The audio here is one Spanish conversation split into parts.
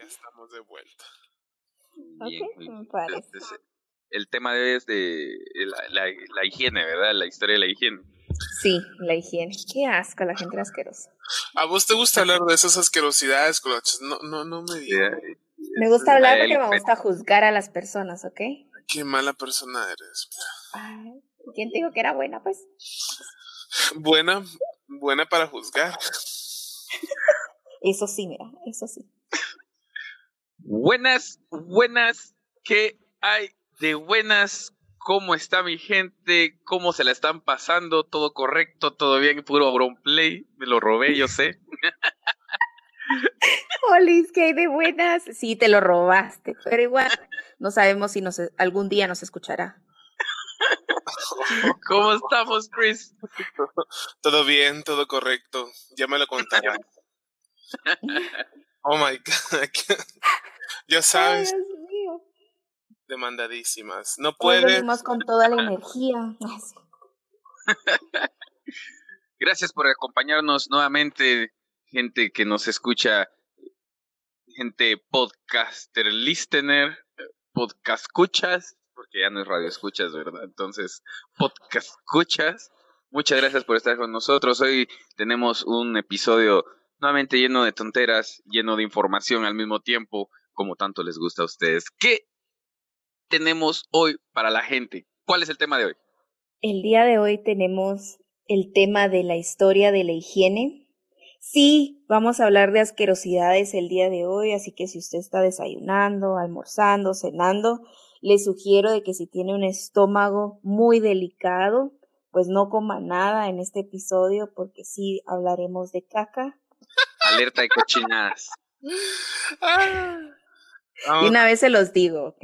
Ya estamos de vuelta. Bien, me parece. el tema de hoy es de la, la, higiene, ¿verdad? La historia de la higiene. Sí, la higiene. Qué asco, la gente asquerosa. ¿A vos te gusta hablar de esas asquerosidades, Coloches? No, no, no me digas. Me gusta hablar porque me gusta juzgar a las personas, ¿ok? Qué mala persona eres. Ay, ¿Quién te dijo que era buena, pues? Buena, buena para juzgar. Eso sí, mira, eso sí. Buenas, buenas, ¿qué hay de buenas? ¿Cómo está mi gente? ¿Cómo se la están pasando? ¿Todo correcto? ¿Todo bien? Puro play. Me lo robé, yo sé. Olis, ¿qué hay de buenas? Sí, te lo robaste, pero igual no sabemos si nos, algún día nos escuchará. ¿Cómo estamos, Chris? Todo bien, todo correcto. Ya me lo contarán. Oh my God. ya sabes. Demandadísimas. No puedes. con toda la energía. Gracias por acompañarnos nuevamente, gente que nos escucha, gente podcaster, listener, podcast escuchas, porque ya no es radio escuchas, ¿verdad? Entonces, podcast escuchas. Muchas gracias por estar con nosotros. Hoy tenemos un episodio nuevamente lleno de tonteras, lleno de información al mismo tiempo, como tanto les gusta a ustedes. ¿Qué tenemos hoy para la gente? ¿Cuál es el tema de hoy? El día de hoy tenemos el tema de la historia de la higiene. Sí, vamos a hablar de asquerosidades el día de hoy, así que si usted está desayunando, almorzando, cenando, le sugiero de que si tiene un estómago muy delicado, pues no coma nada en este episodio porque sí hablaremos de caca Alerta de cochinadas. y una vez se los digo, ¿ok?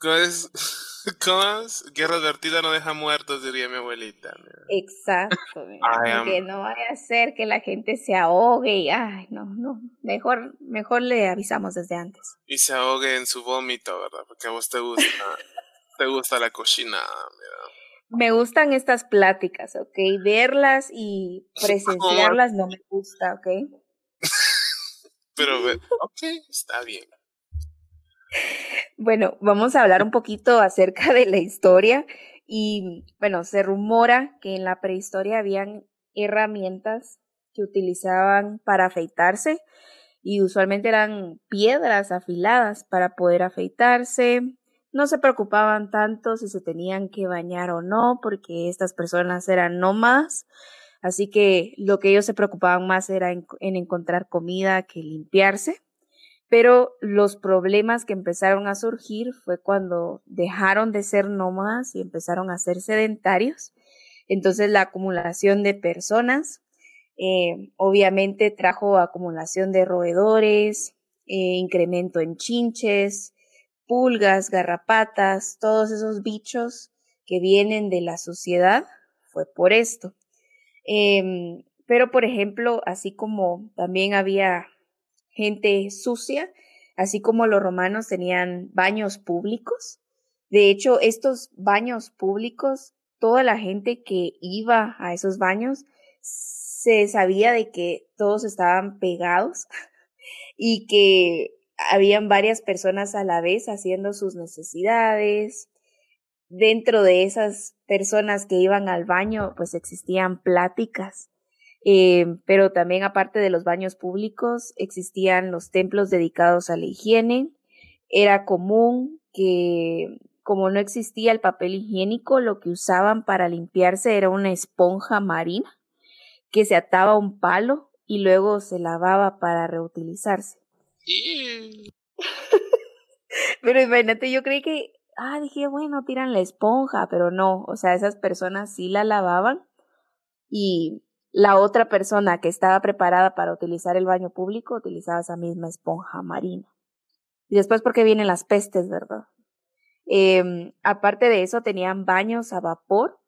¿Cómo es? Guerra advertida no deja muertos, diría mi abuelita. Exacto. Que no vaya a ser que la gente se ahogue y, ay, no, no. Mejor, mejor le avisamos desde antes. Y se ahogue en su vómito, ¿verdad? Porque a vos te gusta, te gusta la cochinada, mira. Me gustan estas pláticas, ¿ok? Verlas y presenciarlas no me gusta, ¿ok? Pero, ok, está bien. Bueno, vamos a hablar un poquito acerca de la historia y bueno, se rumora que en la prehistoria habían herramientas que utilizaban para afeitarse y usualmente eran piedras afiladas para poder afeitarse, no se preocupaban tanto si se tenían que bañar o no, porque estas personas eran nómadas, así que lo que ellos se preocupaban más era en, encontrar comida que limpiarse. Pero los problemas que empezaron a surgir fue cuando dejaron de ser nómadas y empezaron a ser sedentarios. Entonces la acumulación de personas eh, obviamente trajo acumulación de roedores, eh, incremento en chinches, pulgas, garrapatas, todos esos bichos que vienen de la sociedad, fue por esto. Em, pero, por ejemplo, así como también había gente sucia, así como los romanos tenían baños públicos, de hecho, estos baños públicos, toda la gente que iba a esos baños se sabía de que todos estaban pegados y que habían varias personas a la vez haciendo sus necesidades. Dentro de esas personas que iban al baño, pues existían pláticas. Eh, pero también aparte de los baños públicos, existían los templos dedicados a la higiene. Era común que, como no existía el papel higiénico, lo que usaban para limpiarse era una esponja marina que se ataba a un palo y luego se lavaba para reutilizarse. pero imagínate, yo creí que, ah, dije, bueno, tiran la esponja, pero no, o sea, esas personas sí la lavaban y la otra persona que estaba preparada para utilizar el baño público utilizaba esa misma esponja marina. Y después porque vienen las pestes, ¿verdad? Eh, aparte de eso, tenían baños a vapor,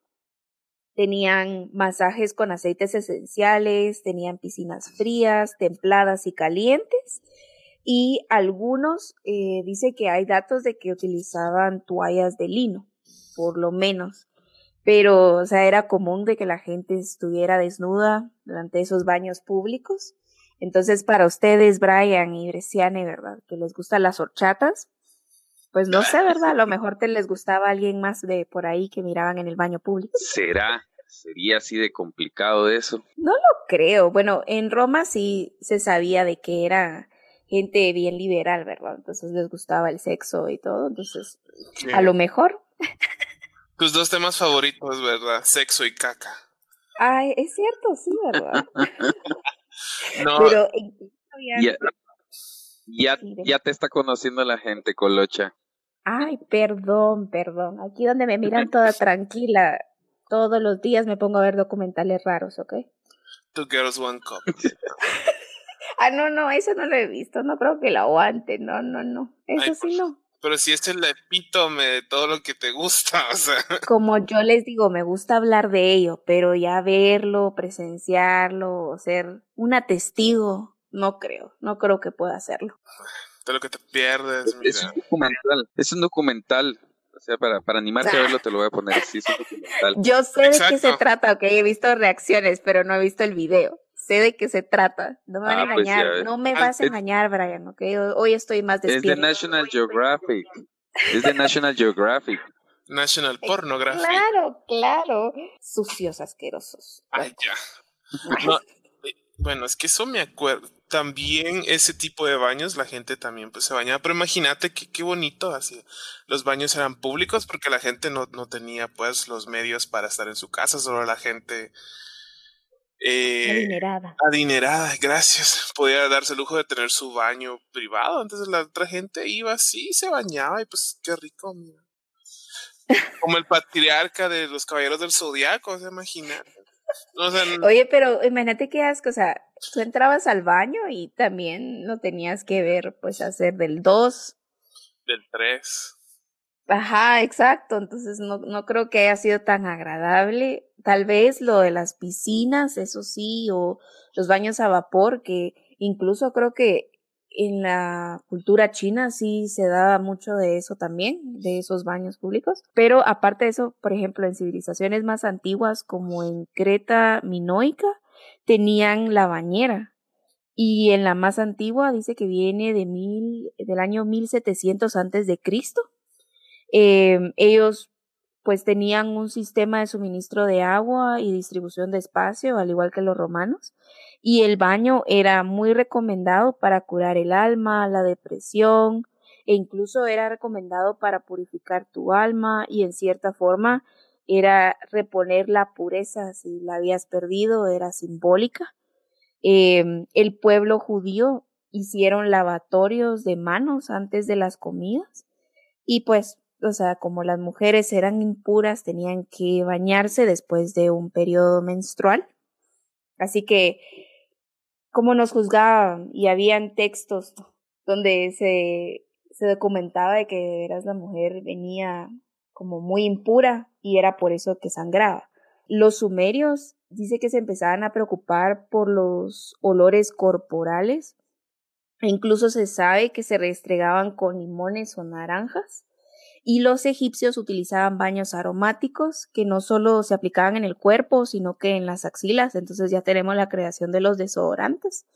tenían masajes con aceites esenciales, tenían piscinas frías, templadas y calientes, y algunos eh, dice que hay datos de que utilizaban toallas de lino, por lo menos. Pero, o sea, era común de que la gente estuviera desnuda durante esos baños públicos. Entonces, para ustedes, Brian y Bresciane, ¿verdad? Que les gustan las horchatas, pues no sé, ¿verdad? A lo mejor te les gustaba alguien más de por ahí que miraban en el baño público. ¿Será? ¿Sería así de complicado eso? No lo creo. Bueno, en Roma sí se sabía de que era gente bien liberal, ¿verdad? Entonces les gustaba el sexo y todo. Entonces, a lo mejor. Tus dos temas favoritos, ¿verdad? Sexo y caca. Ay, es cierto, sí, ¿verdad? no. Pero ya, ya, ya, te está conociendo la gente, Colocha. Ay, perdón, perdón. Aquí donde me miran toda tranquila, todos los días me pongo a ver documentales raros, ¿ok? Two Girls One Cup. Ah, no, no, eso no lo he visto. No creo que lo aguante. No, no, no. Eso sí no. Pero si es el epítome de todo lo que te gusta, o sea. Como yo les digo, me gusta hablar de ello, pero ya verlo, presenciarlo, ser una testigo, no creo. No creo que pueda hacerlo. De lo que te pierdes. Mira. Es un documental. Es un documental. O sea, para, para animarte a verlo te lo voy a poner. Sí, es un documental. Yo sé de qué se trata, ok, he visto reacciones, pero no he visto el video sé de qué se trata. No me van a ah, pues engañar. no me vas a engañar, Brian, ¿ok? Hoy estoy más despierto. Es de National Geographic. Es de National Geographic. National Pornographic. Claro, claro. Sucios, asquerosos. Ay, ya. Eh, bueno, es que eso me acuerdo. También ese tipo de baños, la gente también pues se bañaba. Pero imagínate que qué bonito así. Los baños eran públicos porque la gente no, no tenía pues los medios para estar en su casa. Solo la gente eh, adinerada. Adinerada, gracias. Podía darse el lujo de tener su baño privado. Entonces la otra gente iba así, se bañaba y pues qué rico, mira. Como el patriarca de los caballeros del zodiaco, ¿se imagina? Oye, pero imagínate qué asco, o sea, tú entrabas al baño y también no tenías que ver, pues, hacer del 2. Del 3. Ajá, exacto. Entonces no, no creo que haya sido tan agradable. Tal vez lo de las piscinas, eso sí, o los baños a vapor, que incluso creo que en la cultura china sí se da mucho de eso también, de esos baños públicos. Pero aparte de eso, por ejemplo, en civilizaciones más antiguas como en Creta minoica, tenían la bañera. Y en la más antigua dice que viene de mil, del año 1700 antes de Cristo Em, ellos pues tenían un sistema de suministro de agua y distribución de espacio, al igual que los romanos, y el baño era muy recomendado para curar el alma, la depresión, e incluso era recomendado para purificar tu alma y en cierta forma era reponer la pureza si la habías perdido, era simbólica. Em, el pueblo judío hicieron lavatorios de manos antes de las comidas y pues o sea, como las mujeres eran impuras, tenían que bañarse después de un periodo menstrual. Así que, como nos juzgaban y habían textos donde se, se documentaba de que eras la mujer venía como muy impura y era por eso que sangraba. Los sumerios dice que se empezaban a preocupar por los olores corporales e incluso se sabe que se restregaban con limones o naranjas y los egipcios utilizaban baños aromáticos que no solo se aplicaban en el cuerpo, sino que en las axilas. Entonces ya tenemos la creación de los desodorantes.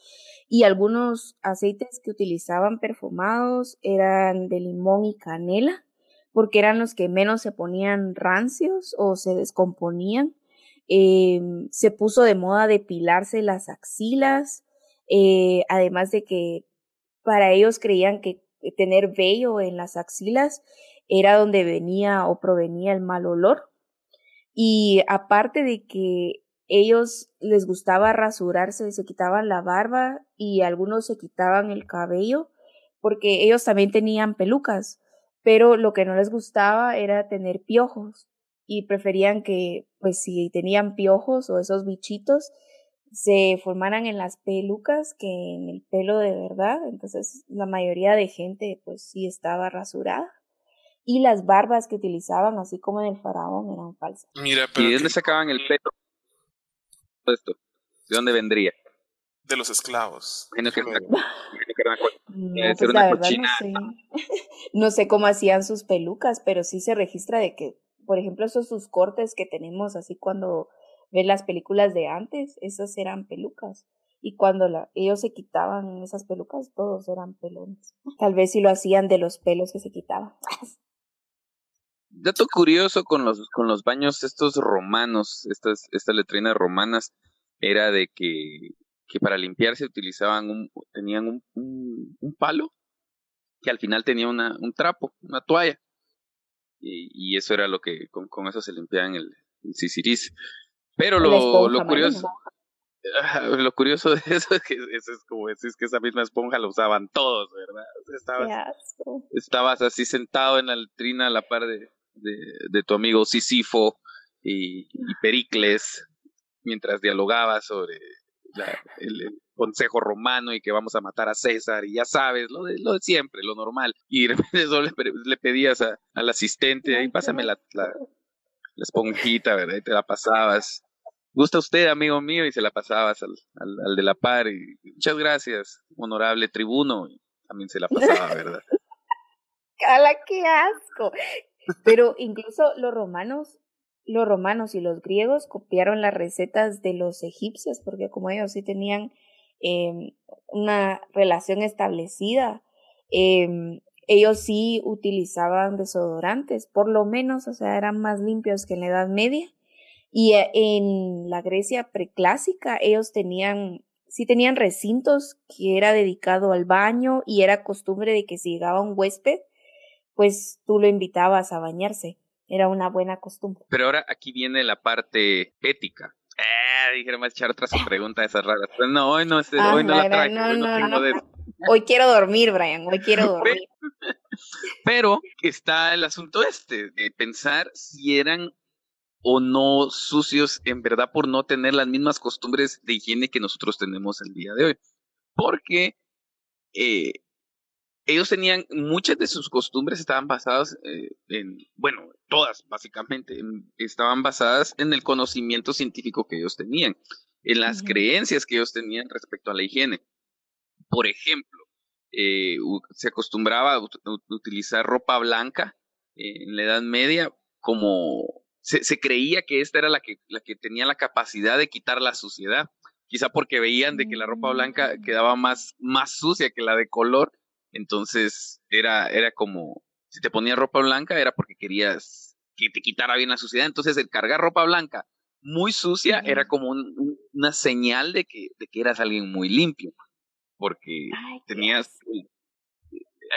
Y algunos aceites que utilizaban perfumados eran de limón y canela, porque eran los que menos se ponían rancios o se descomponían. Em, se puso de moda depilarse las axilas, eh, además de que para ellos creían que tener vello en las axilas era donde venía o provenía el mal olor. Y aparte de que ellos les gustaba rasurarse, se quitaban la barba y algunos se quitaban el cabello porque ellos también tenían pelucas, pero lo que no les gustaba era tener piojos y preferían que, pues si tenían piojos o esos bichitos, se formaran en las pelucas que en el pelo de verdad. Entonces la mayoría de gente pues sí estaba rasurada y las barbas que utilizaban, así como en el faraón, eran falsas. Mira, pero ¿Y de dónde sacaban el pelo? Esto, ¿De dónde vendría? De los esclavos. no, pues la verdad no sé. no sé cómo hacían sus pelucas, pero sí se registra de que, por ejemplo, esos sus cortes que tenemos así cuando ves las películas de antes, esas eran pelucas. Y cuando la, ellos se quitaban esas pelucas, todos eran pelones. Tal vez si lo hacían de los pelos que se quitaban. Dato curioso con los, con los baños estos romanos, estas, estas letrinas romanas, era de que, que para limpiarse utilizaban un, tenían un, un, palo que al final tenía una, un trapo, una toalla. Y, y eso era lo que, con, con eso se limpiaban el, el Pero lo, lo curioso, lo curioso de eso es que eso es como decir que esa misma esponja la usaban todos, ¿verdad? estabas, estabas así sentado en la letrina a la par de, de, tu amigo Sisifo y, Pericles mientras dialogaba sobre el, consejo romano y que vamos a matar a César y ya sabes, lo de, lo de siempre, lo normal. Y de repente le, pedías al asistente, ahí pásame la, la, esponjita, ¿verdad? Y te la pasabas. ¿Gusta usted, amigo mío? Y se la pasabas al, al, de la par. Y, Muchas gracias, honorable tribuno. También se la pasaba, ¿verdad? ¡Cala, qué asco! Pero incluso los romanos, los romanos y los griegos copiaron las recetas de los egipcios, porque como ellos sí tenían em, una relación establecida, em, ellos sí utilizaban desodorantes, por lo menos, o sea, eran más limpios que en la Edad Media. Y eh, en la Grecia preclásica, ellos tenían, sí tenían recintos que era dedicado al baño y era costumbre de que si llegaba un huésped, pues tú lo invitabas a bañarse. Era una buena costumbre. Pero ahora aquí viene la parte ética. Eh, dijeron a echar otras preguntas esas raras. Pues no, hoy no, ah, hoy no la traje. hoy, no tengo de... hoy quiero dormir, Brian. Hoy quiero dormir. Pero está el asunto este, de pensar si eran o no sucios en verdad por no tener las mismas costumbres de higiene que nosotros tenemos el día de hoy. Porque eh, ellos tenían, muchas de sus costumbres estaban basadas eh, en, bueno, todas básicamente, estaban basadas en el conocimiento científico que ellos tenían, en las creencias que ellos tenían respecto a la higiene. Por ejemplo, eh, se acostumbraba a utilizar ropa blanca en la Edad Media como se, se, creía que esta era la que, la que tenía la capacidad de quitar la suciedad, quizá porque veían de que la ropa blanca mm. quedaba más, más sucia que la de color entonces era, era como, si te ponías ropa blanca era porque querías que te quitara bien la suciedad. Entonces el cargar ropa blanca muy sucia era como una señal de que, de que eras alguien muy limpio. Porque tenías...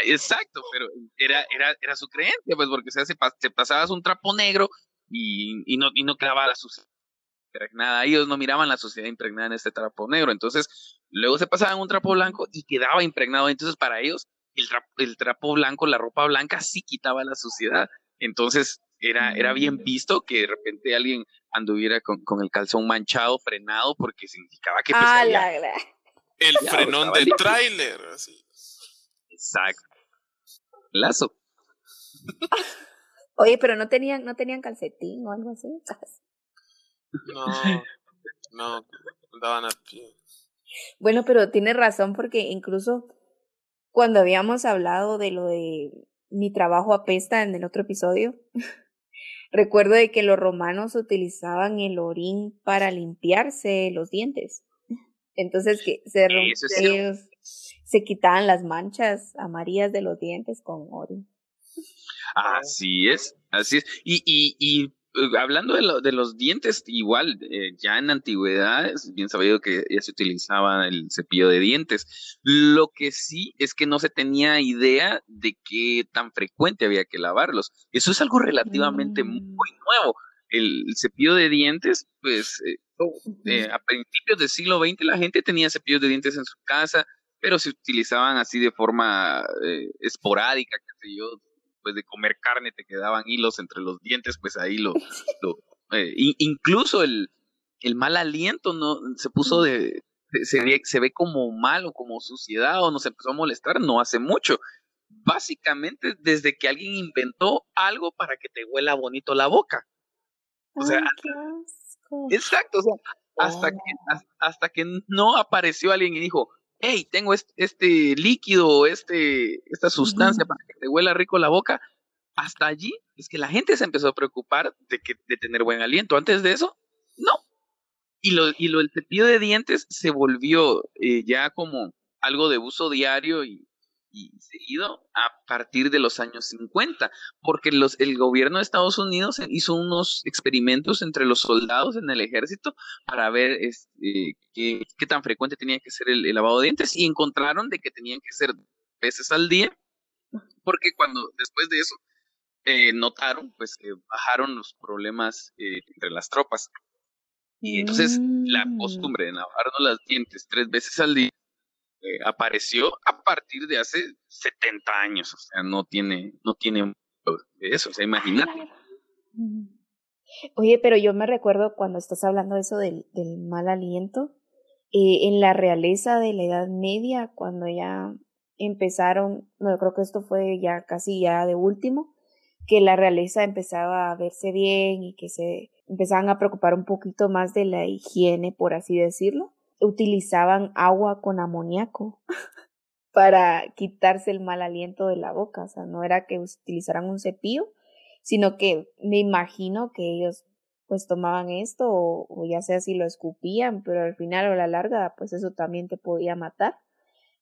Exacto, pero era, era, era su creencia, pues porque se, se pasabas un trapo negro y, y, no, y no quedaba la suciedad impregnada. Ellos no miraban la suciedad impregnada en este trapo negro. Entonces, Luego se pasaban un trapo blanco y quedaba impregnado. Entonces, para ellos, el trapo, el trapo blanco, la ropa blanca, sí quitaba la suciedad. Entonces, era, era bien mm. visto que de repente alguien anduviera con, con el calzón manchado, frenado, porque significaba que pues, ah, el frenón del tráiler. Exacto. Lazo. Oye, pero no tenían, no tenían calcetín o algo así. No, no, andaban a pie. Bueno, pero tiene razón porque incluso cuando habíamos hablado de lo de mi trabajo apesta en el otro episodio, recuerdo de que los romanos utilizaban el orín para limpiarse los dientes. Entonces que se, ellos se quitaban las manchas amarillas de los dientes con orín. Así es, así es. Y, y, y hablando de, de, los dientes, igual, eh, ya en antigüedad es bien sabido que ya se utilizaba el cepillo de dientes. Lo que sí es que no se tenía idea de qué tan frecuente había que lavarlos. Eso es algo relativamente muy mm. nuevo. El, cepillo de dientes, pues, eh, a principios del siglo XX la gente tenía cepillos de dientes en su casa, pero se utilizaban así de forma esporádica, qué sé yo, pues, de comer carne te quedaban hilos entre los dientes, pues ahí lo... Eh, incluso el, el mal aliento no se puso de... Se ve, se ve como malo, como suciedad o nos empezó a molestar no hace mucho. Básicamente desde que alguien inventó algo para que te huela bonito la boca. O sea, exacto, o sea, hasta, que, oh. hasta que no apareció alguien y dijo, hey, tengo este, líquido, este, esta sustancia para que te huela rico la boca, hasta allí es que la gente se empezó a preocupar de, que, de tener buen aliento. Antes de eso, no. Y lo, y lo del cepillo de dientes se volvió eh, ya como algo de uso diario y, y, seguido a partir de los años 50, porque los, el gobierno de Estados Unidos hizo unos experimentos entre los soldados en el ejército para ver este, qué, qué, tan frecuente tenía que ser el, el, lavado de dientes y encontraron de que tenían que ser veces al día, porque cuando después de eso eh, notaron pues que bajaron los problemas eh, entre las tropas. Y entonces la mm. costumbre de lavarnos los dientes tres veces al día eh, apareció a partir de hace 70 años, o sea, no tiene, no tiene eso, o sea, imagínate. Oye, pero yo me recuerdo cuando estás hablando de eso del, mal aliento, eh, en la realeza de la Edad Media, cuando ya empezaron, no, creo que esto fue ya casi ya de último, que la realeza empezaba a verse bien y que se empezaban a preocupar un poquito más de la higiene, por así decirlo utilizaban agua con amoníaco para quitarse el mal aliento de la boca. O sea, no era que utilizaran un cepillo, sino que me imagino que ellos pues tomaban esto o, ya sea si lo escupían, pero al final o a la larga pues eso también te podía matar.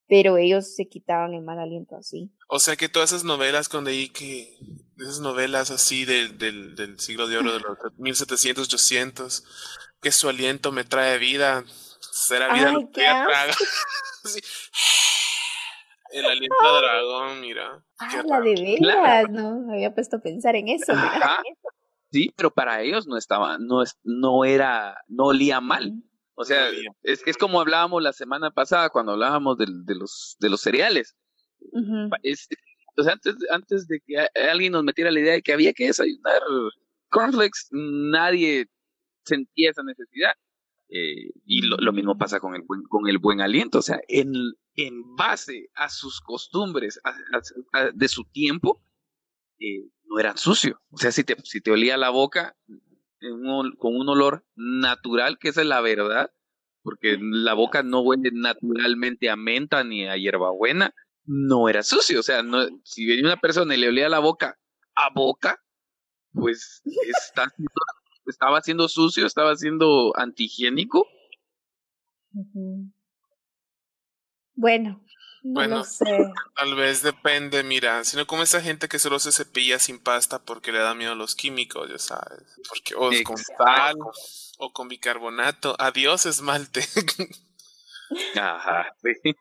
Pero ellos se quitaban el mal aliento así. O sea que todas esas novelas con leí que, esas novelas así del, del, del siglo de oro de los 1700, 800, que su aliento me trae vida, Será vida Ay, El aliento de dragón, mira. Ah, la de veras, no me había puesto a pensar en eso. Sí, pero para ellos no estaba, no, no era, no olía mal. O sea, es, es como hablábamos la semana pasada cuando hablábamos de, de los, de los cereales. o sea, antes, antes de que alguien nos metiera la idea de que había que desayunar cornflakes, nadie sentía esa necesidad. Eh, y lo, mismo pasa con el buen, con el buen aliento, o sea, en, en base a sus costumbres de su tiempo, eh, no era sucio. O sea, si te, si te olía la boca con un olor natural, que esa es la verdad, porque la boca no huele naturalmente a menta ni a hierbabuena, no era sucio. O sea, si venía una persona y le olía la boca a boca, pues está estaba siendo sucio, estaba siendo antihigiénico. Bueno, no sé. Tal vez depende, mira, sino como esa gente que solo se cepilla sin pasta porque le da miedo a los químicos, ya sabes. Porque o con sal o con bicarbonato. Adiós esmalte. Ajá, sí.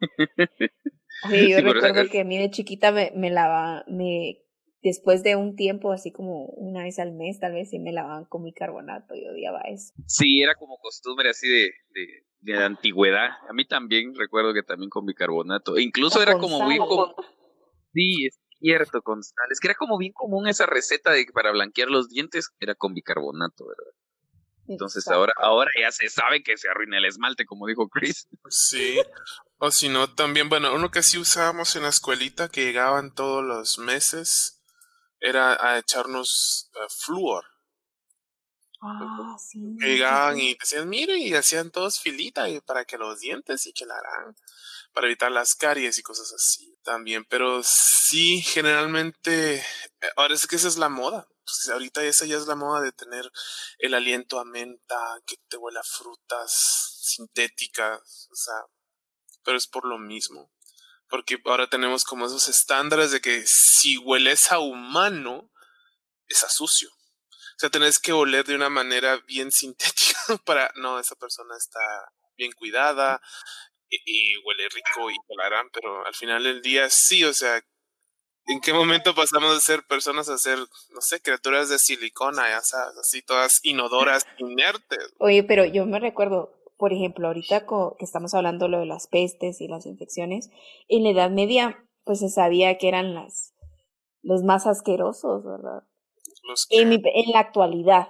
Oye, yo recuerdo que a mí de chiquita me, me lava, me después de un tiempo, así como una vez al mes, tal vez sí me lavaban con bicarbonato y odiaba eso. Sí, era como costumbre así de, de, de antigüedad. A mí también recuerdo que también con bicarbonato. E incluso era como bien Sí, es cierto, con sal. Es que era como bien común esa receta de que para blanquear los dientes era con bicarbonato, ¿verdad? Entonces ahora, ahora ya se sabe que se arruina el esmalte, como dijo Chris. Sí. O si no, también, bueno, uno que sí usábamos en la escuelita, que llegaban todos los meses, era a echarnos uh, flúor. Ah, sí. Llegaban y decían, miren, y hacían todos filita y para que los dientes y que la harán, para evitar las caries y cosas así también. Pero sí, generalmente, eh, ahora es que esa es la moda. Pues ahorita esa ya es la moda de tener el aliento a menta, que te huele a frutas sintéticas, o sea, pero es por lo mismo porque ahora tenemos como esos estándares de que si hueles a humano, es a sucio. O sea, tenés que oler de una manera bien sintética para, no, esa persona está bien cuidada y, huele rico y colarán, pero al final del día sí, o sea, ¿en qué momento pasamos de ser personas a ser, no sé, criaturas de silicona, ya sabes, así todas inodoras, inertes? Oye, pero yo me recuerdo, por ejemplo, ahorita que estamos hablando lo de las pestes y las infecciones, en la Edad Media, pues se sabía que eran las los más asquerosos, ¿verdad? en, en, la actualidad,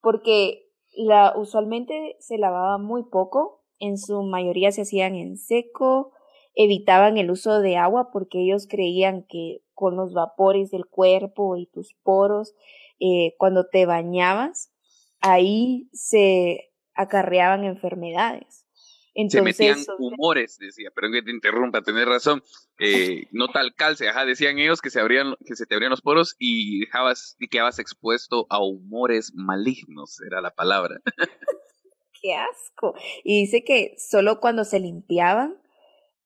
porque la, usualmente se lavaba muy poco, en su mayoría se hacían en seco, evitaban el uso de agua porque ellos creían que con los vapores del cuerpo y tus poros, eh, cuando te bañabas, ahí se acarreaban enfermedades. Entonces, se metían humores, decía, pero que te interrumpa, tenés razón, eh, no tal calce, ajá, decían ellos que se abrían, que se te abrían los poros y dejabas, y quedabas expuesto a humores malignos, era la palabra. qué asco. Y dice que solo cuando se limpiaban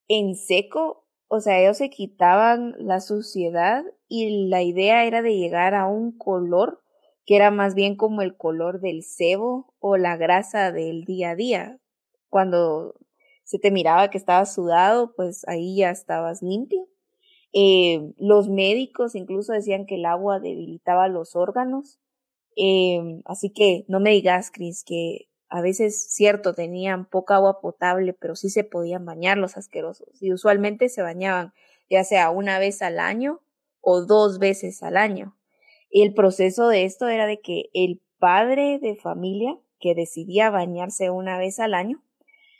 en seco, o sea, ellos se quitaban la suciedad y la idea era de llegar a un color que era más bien como el color del cebo o la grasa del día a día. Cuando se te miraba que estabas sudado, pues ahí ya estabas limpio. Eh, los médicos incluso decían que el agua debilitaba los órganos. Eh, así que no me digas, Cris, que a veces, cierto, tenían poca agua potable, pero sí se podían bañar los asquerosos. Y usualmente se bañaban ya sea una vez al año o dos veces al año. El proceso de esto era de que el padre de familia que decidía bañarse una vez al año,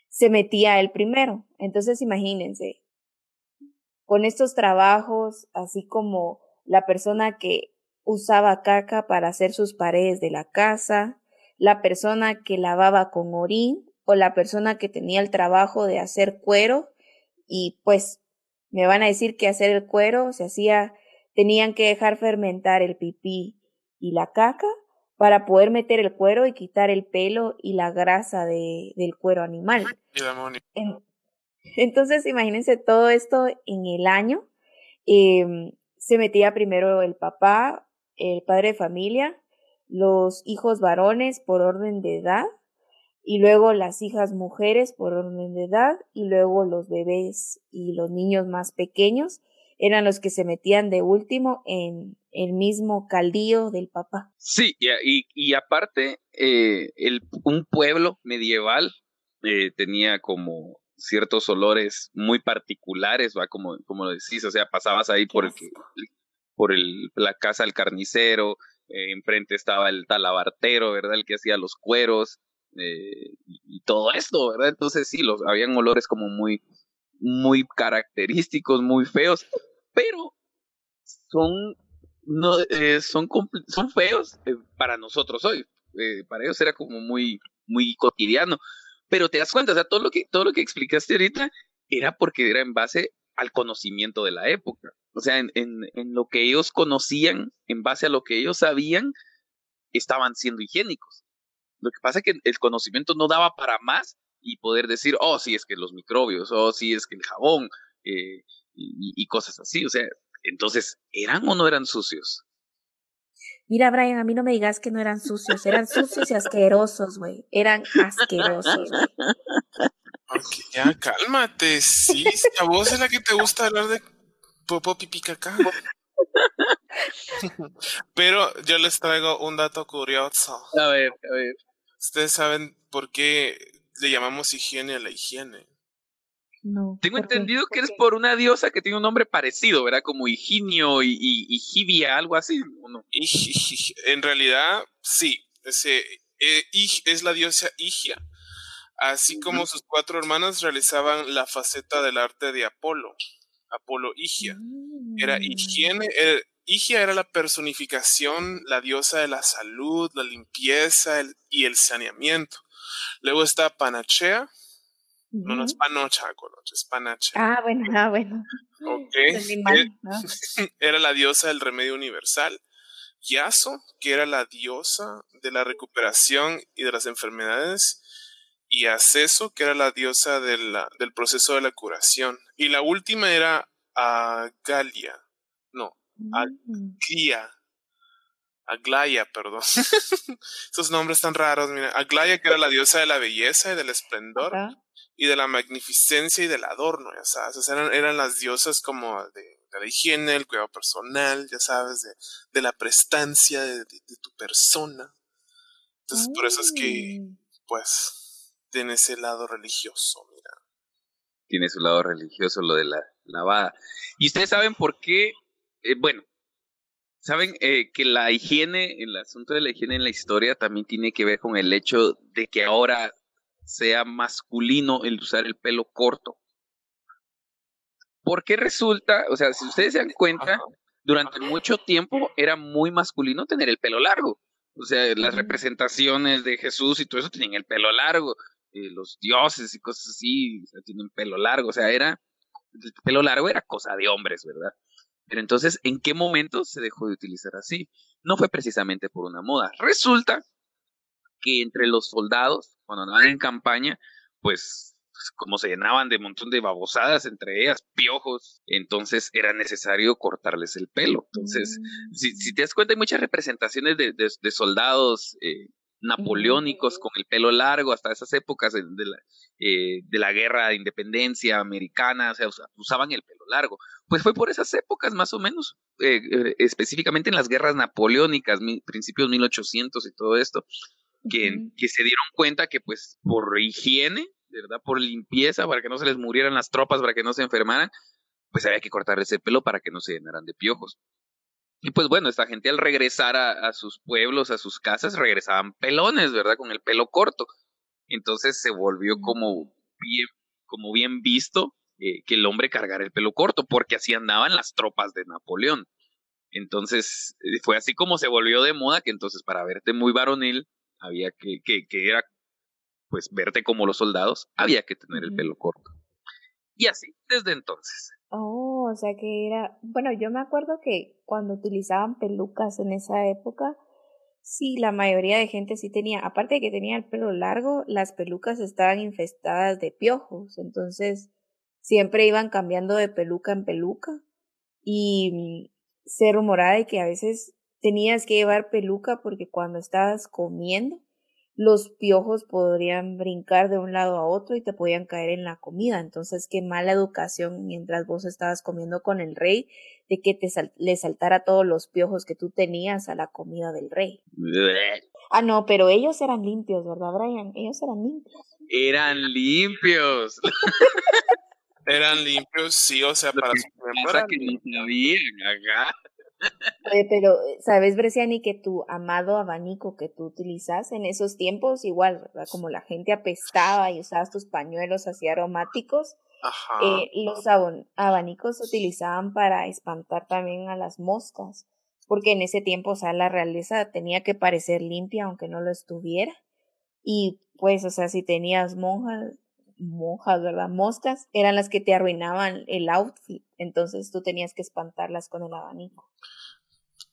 se metía él primero. Entonces imagínense, con estos trabajos, así como la persona que usaba caca para hacer sus paredes de la casa, la persona que lavaba con orín o la persona que tenía el trabajo de hacer cuero y pues me van a decir que hacer el cuero se hacía, tenían que dejar fermentar el pipí y la caca para poder meter el cuero y quitar el pelo y la grasa de, del cuero animal. entonces, imagínense todo esto en el año. Em, se metía primero el papá, el padre de familia, los hijos varones por orden de edad, y luego las hijas mujeres por orden de edad, y luego los bebés y los niños más pequeños eran los que se metían de último en el mismo caldío del papá. Sí, y, y aparte, eh, el, un pueblo medieval eh, tenía como ciertos olores muy particulares, va como, como lo decís, o sea, pasabas ahí por el, por el, la casa del carnicero, eh, enfrente estaba el talabartero, ¿verdad? El que hacía los cueros eh, y, todo esto, ¿verdad? Entonces sí, los, habían olores como muy, muy característicos, muy feos, pero son, no, eh, son, son feos para nosotros hoy. para ellos era como muy, muy cotidiano. Pero te das cuenta, o sea, todo lo que, todo lo que explicaste ahorita era porque era en base al conocimiento de la época. O sea, en, en, en, lo que ellos conocían, en base a lo que ellos sabían, estaban siendo higiénicos. Lo que pasa es que el conocimiento no daba para más y poder decir, oh, sí, es que los microbios, oh, sí, es que el jabón eh, y, y, cosas así. O sea, entonces, ¿eran o no eran sucios? Mira, Brian, a mí no me digas que no eran sucios, eran sucios y asquerosos, güey. Eran asquerosos. Okay, ya, cálmate. Sí, a vos es la que te gusta hablar de popo pipi caca. Pero yo les traigo un dato curioso. A ver, a ver. Ustedes saben por qué le llamamos higiene a la higiene. No. Tengo entendido que es por una diosa que tiene un nombre parecido, ¿verdad? Como Higinio y, y, algo así. no? En realidad, sí. Ese, eh, es la diosa Higia. Así como sus cuatro hermanas realizaban la faceta del arte de Apolo. Apolo Higia. Era mm. higiene. Eh, Higia era la personificación, la diosa de la salud, la limpieza y el saneamiento. Luego está Panachea, no, no es panocha, es panache. Ah, bueno, ah, bueno. Ok. Era la diosa del remedio universal. Yaso, que era la diosa de la recuperación y de las enfermedades. Y Aceso, que era la diosa de del proceso de la curación. Y la última era Agalia. No, mm. Aglia. Aglaya, perdón. Esos nombres tan raros, mira. Aglaya, que era la diosa de la belleza y del esplendor y de la magnificencia y del adorno, ya sabes. eran, eran las diosas como de, la higiene, el cuidado personal, ya sabes, de, de la prestancia de, tu persona. Entonces, por eso es que, mm. pues, tiene ese lado religioso, mira. Tiene su lado religioso, lo de la lavada. Y ustedes saben por qué, eh, bueno, saben eh, que la higiene, el asunto de la higiene en la historia también tiene que ver con el hecho de que ahora sea masculino el usar el pelo corto. Porque resulta, o sea, si ustedes se dan cuenta, durante mucho tiempo era muy masculino tener el pelo largo. O sea, las representaciones de Jesús y todo eso tenían el pelo largo. Eh, los dioses y cosas así tienen pelo largo. O sea, era, el pelo largo era cosa de hombres, ¿verdad? Pero entonces, ¿en qué momento se dejó de utilizar así? No fue precisamente por una moda. Resulta que entre los soldados, cuando andaban en campaña, pues como se llenaban de un montón de babosadas, entre ellas piojos, entonces era necesario cortarles el pelo. Entonces, mm. si, te das cuenta, hay muchas representaciones de, de, soldados eh, napoleónicos con el pelo largo hasta esas épocas de, la, eh, de la guerra de independencia americana, o sea, usaban el pelo largo. Pues fue por esas épocas más o menos, eh, específicamente en las guerras napoleónicas, principios 1800 y todo esto, que, que se dieron cuenta que pues por higiene ¿verdad? Por limpieza, para que no se les murieran las tropas, para que no se enfermaran, pues había que cortarles el pelo para que no se llenaran de piojos. Y pues bueno, esta gente al regresar a, sus pueblos, a sus casas, regresaban pelones, ¿verdad? Con el pelo corto. Entonces se volvió como bien, como bien visto eh, que el hombre cargara el pelo corto, porque así andaban las tropas de Napoleón. Entonces eh, fue así como se volvió de moda, que entonces para verte muy varonil había que, que, que era pues verte como los soldados, había que tener el pelo corto. Y así, desde entonces. Oh, o sea que era, bueno, yo me acuerdo que cuando utilizaban pelucas en esa época, sí, la mayoría de gente sí tenía, aparte de que tenía el pelo largo, las pelucas estaban infestadas de piojos, entonces siempre iban cambiando de peluca en peluca y se rumoraba de que a veces tenías que llevar peluca porque cuando estabas comiendo los piojos podrían brincar de un lado a otro y te podían caer en la comida. Entonces, qué mala educación mientras vos estabas comiendo con el rey, de que te le saltara todos los piojos que tú tenías a la comida del rey. ah, no, pero ellos eran limpios, ¿verdad, Brian? Ellos eran limpios. Eran limpios. eran limpios, sí, o sea, para su que no sabían, acá pero, ¿sabes, Bresciani, que tu amado abanico que tú utilizas en esos tiempos, igual, ¿verdad? Como la gente apestaba y usabas tus pañuelos así aromáticos, eh, los abanicos se utilizaban para espantar también a las moscas, porque en ese tiempo, o sea, la realeza tenía que parecer limpia aunque no lo estuviera. Y pues, o sea, si tenías monjas, monjas, ¿verdad? Moscas eran las que te arruinaban el outfit, entonces tú tenías que espantarlas con el abanico.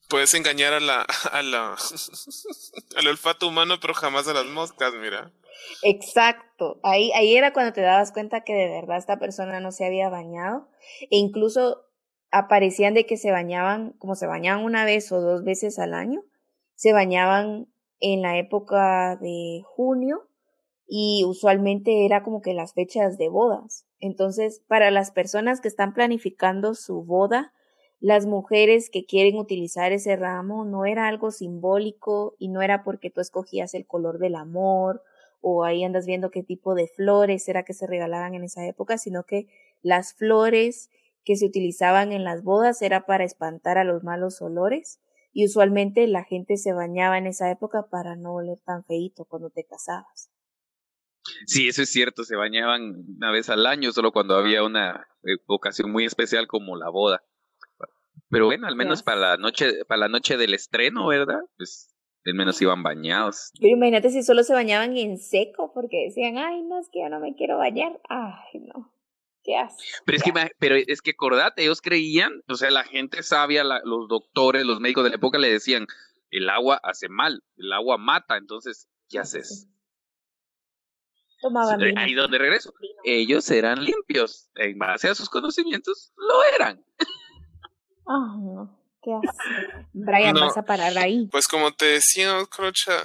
Puedes engañar a la, al olfato humano, pero jamás a las moscas, mira. Exacto, ahí, ahí era cuando te dabas cuenta que de verdad esta persona no se había bañado e incluso aparecían de que se bañaban, como se bañaban una vez o dos veces al año, se bañaban en la época de junio y usualmente era como que las fechas de bodas. Entonces, para las personas que están planificando su boda, las mujeres que quieren utilizar ese ramo no era algo simbólico y no era porque tú escogías el color del amor o ahí andas viendo qué tipo de flores era que se regalaban en esa época, sino que las flores que se utilizaban en las bodas era para espantar a los malos olores y usualmente la gente se bañaba en esa época para no oler tan feito cuando te casabas. Sí, eso es cierto, se bañaban una vez al año, solo cuando había una eh, ocasión muy especial como la boda. Pero bueno, al menos para la noche, para la noche del estreno, ¿verdad? Pues al menos iban bañados. Pero imagínate si solo se bañaban en seco, porque decían, ay, no, es que ya no me quiero bañar. Ay, no. ¿Qué haces? Pero es, que, pero es que acordate, ellos creían, o sea, la gente sabia, los doctores, los médicos de la época le decían, el agua hace mal, el agua mata, entonces, ¿qué haces? Tomaban Ahí donde regreso. Ellos eran limpios. En base a sus conocimientos, lo eran. No. ¿Qué haces? Brian, vas a parar ahí. Pues como te decía, Crocha,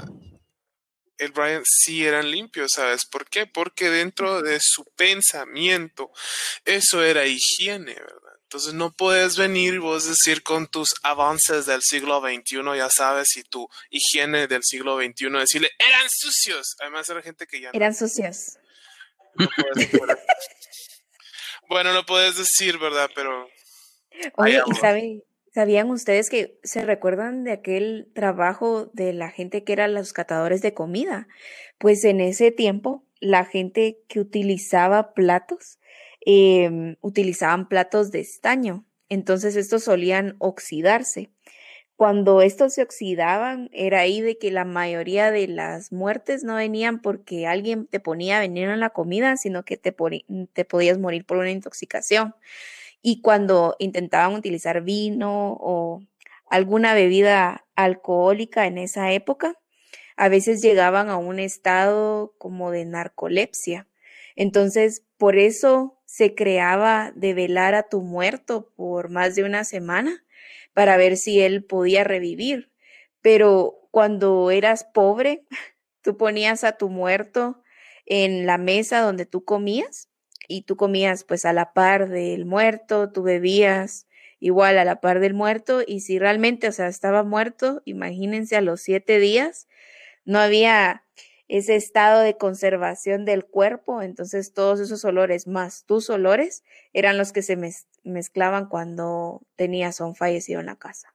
el Brian sí eran limpios, ¿sabes por qué? Porque dentro de su pensamiento eso era higiene, ¿verdad? Entonces no puedes venir y vos decir con tus avances del siglo XXI, ya sabes, y tu higiene del siglo XXI, decirle, eran sucios. Además era gente que ya... Eran sucios. bueno, no puedes decir, ¿verdad? Pero... Oye, ¿y sabían ustedes que se recuerdan de aquel trabajo de la gente que eran los catadores de comida? Pues en ese tiempo, la gente que utilizaba platos Em, utilizaban platos de estaño, entonces estos solían oxidarse. Cuando estos se oxidaban, era ahí de que la mayoría de las muertes no venían porque alguien te ponía veneno en la comida, sino que te, te podías morir por una intoxicación. Y cuando intentaban utilizar vino o alguna bebida alcohólica en esa época, a veces llegaban a un estado como de narcolepsia. Entonces, por eso se creaba de velar a tu muerto por más de una semana para ver si él podía revivir. Pero cuando eras pobre, tú ponías a tu muerto en la mesa donde tú comías y tú comías pues a la par del muerto, tú bebías igual a la par del muerto y si realmente, o sea, estaba muerto, imagínense a los siete días, no había ese estado de conservación del cuerpo, entonces todos esos olores más tus olores eran los que se mezclaban cuando tenías un fallecido en la casa.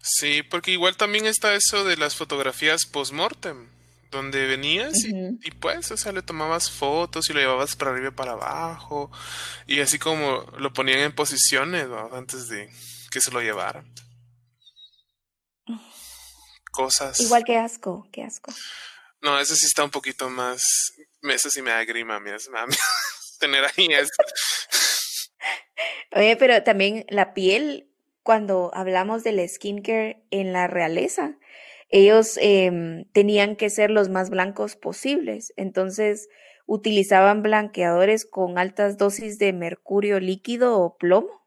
Sí, porque igual también está eso de las fotografías post-mortem, donde venías y, pues, o sea, le tomabas fotos y lo llevabas para arriba y para abajo, y así como lo ponían en posiciones antes de que se lo llevaran. Cosas. Igual que asco, qué asco. No, ese sí está un poquito más. Eso sí me da grima, mi tener ahí eso. Oye, pero también la piel, cuando hablamos del skincare en la realeza, ellos em, tenían que ser los más blancos posibles. Entonces utilizaban blanqueadores con altas dosis de mercurio líquido o plomo.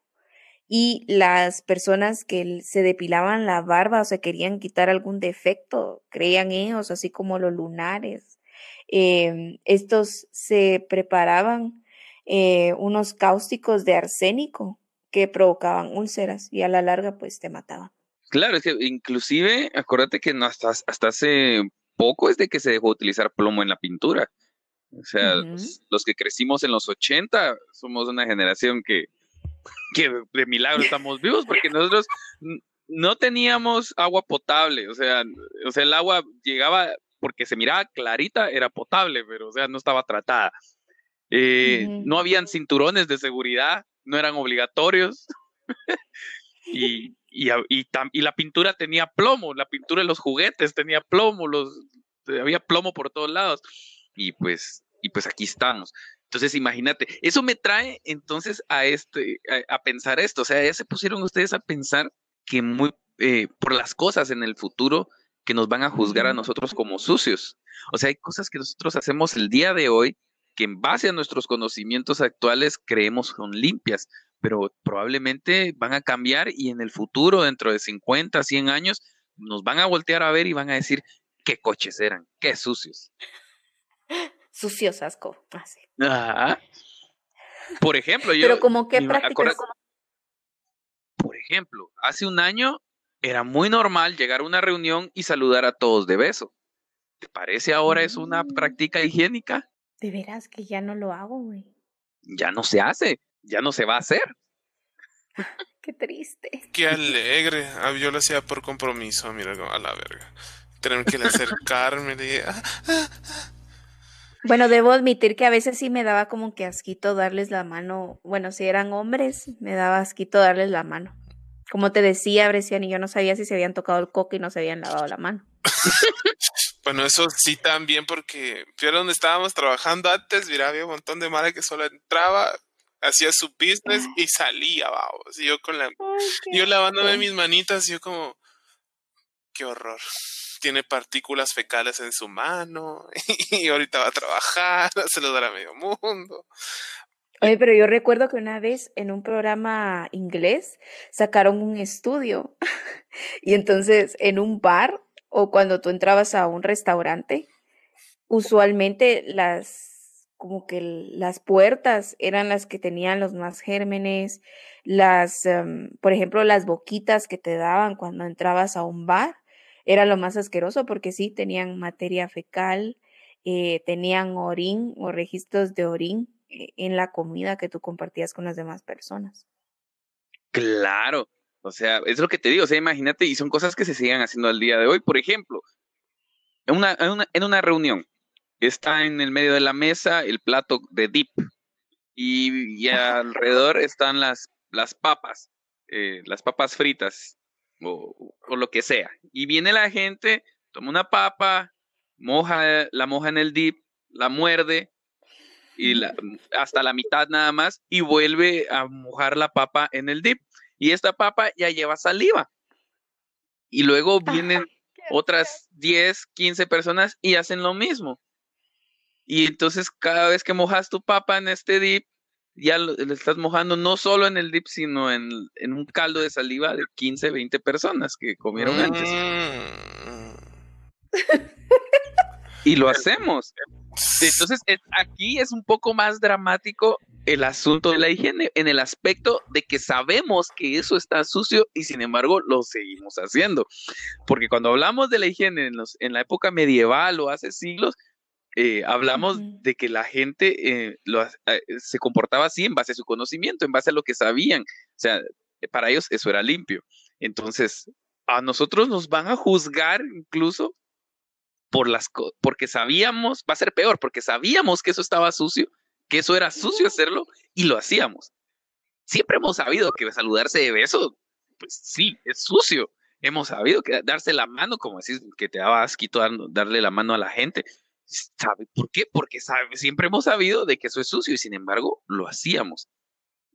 Y las personas que se depilaban la barba o se querían quitar algún defecto, creían ellos, así como los lunares, em, estos se preparaban eh, unos cáusticos de arsénico que provocaban úlceras y a la larga pues te mataban. Claro, es que inclusive, acuérdate que no hasta, hasta hace poco es de que se dejó utilizar plomo en la pintura. O sea, los, que crecimos en los 80 somos una generación que, que de milagro estamos vivos porque nosotros no teníamos agua potable. O sea, o sea, el agua llegaba porque se miraba clarita, era potable, pero o sea, no estaba tratada. Eh, no habían cinturones de seguridad, no eran obligatorios. y, y, y, la pintura tenía plomo, la pintura de los juguetes tenía plomo, los, había plomo por todos lados. Y pues, y pues aquí estamos. Entonces, imagínate, eso me trae entonces a este, a, pensar esto. O sea, ya se pusieron ustedes a pensar que muy eh, por las cosas en el futuro que nos van a juzgar a nosotros como sucios. O sea, hay cosas que nosotros hacemos el día de hoy que en base a nuestros conocimientos actuales creemos son limpias, pero probablemente van a cambiar y en el futuro, dentro de 50, 100 años, nos van a voltear a ver y van a decir qué coches eran, qué sucios. Sucios, asco. Por ejemplo, yo... Pero como qué prácticas... Por ejemplo, hace un año era muy normal llegar a una reunión y saludar a todos de beso. ¿Te parece ahora es una mm. práctica higiénica? De veras que ya no lo hago, güey. Ya no se hace ya no se va a hacer. Qué triste. Qué alegre. Ah, yo lo hacía por compromiso, mira, a la verga. Tener que acercarme. Ah, ah, bueno, debo admitir que a veces sí me daba como que asquito darles la mano. Bueno, si eran hombres, me daba asquito darles la mano. Como te decía, Brescian, y yo no sabía si se habían tocado el coque y no se habían lavado la mano. bueno, eso sí también, porque yo donde estábamos trabajando antes, mira, había un montón de madre que solo entraba, hacía su business y salía, vamos. Y yo con la, yo lavándome mis manitas, y yo como, qué horror. Tiene partículas fecales en su mano y ahorita va a trabajar, se lo dará a medio mundo. Oye, pero yo recuerdo que una vez en un programa inglés sacaron un estudio y entonces en un bar o cuando tú entrabas a un restaurante, usualmente las como que las puertas eran las que tenían los más gérmenes, las, em, por ejemplo, las boquitas que te daban cuando entrabas a un bar, era lo más asqueroso porque sí, tenían materia fecal, eh, tenían orín o registros de orín eh, en la comida que tú compartías con las demás personas. Claro, o sea, es lo que te digo, o sea, imagínate, y son cosas que se siguen haciendo al día de hoy. Por ejemplo, en una, en una, en una reunión, está en el medio de la mesa el plato de dip y, alrededor están las, las papas, eh, las papas fritas o, lo que sea. Y viene la gente, toma una papa, moja, la moja en el dip, la muerde y la, hasta la mitad nada más y vuelve a mojar la papa en el dip. Y esta papa ya lleva saliva. Y luego vienen otras 10, 15 personas y hacen lo mismo. Y entonces cada vez que mojas tu papa en este dip, ya le estás mojando no solo en el dip, sino en, un caldo de saliva de 15, 20 personas que comieron antes. Mm. y lo hacemos. Entonces, aquí es un poco más dramático el asunto de la higiene, en el aspecto de que sabemos que eso está sucio y sin embargo lo seguimos haciendo. Porque cuando hablamos de la higiene en, los, en la época medieval o hace siglos, eh, hablamos de que la gente eh, eh, se comportaba así en base a su conocimiento, en base a lo que sabían. O sea, para ellos eso era limpio. Entonces, a nosotros nos van a juzgar incluso por las porque sabíamos, va a ser peor, porque sabíamos que eso estaba sucio, que eso era sucio hacerlo y lo hacíamos. Siempre hemos sabido que saludarse de beso, pues sí, es sucio. Hemos sabido que darse la mano, como decís, que te daba asquito darle la mano a la gente. ¿Sabe por qué? Porque siempre hemos sabido de que eso es sucio y sin embargo lo hacíamos.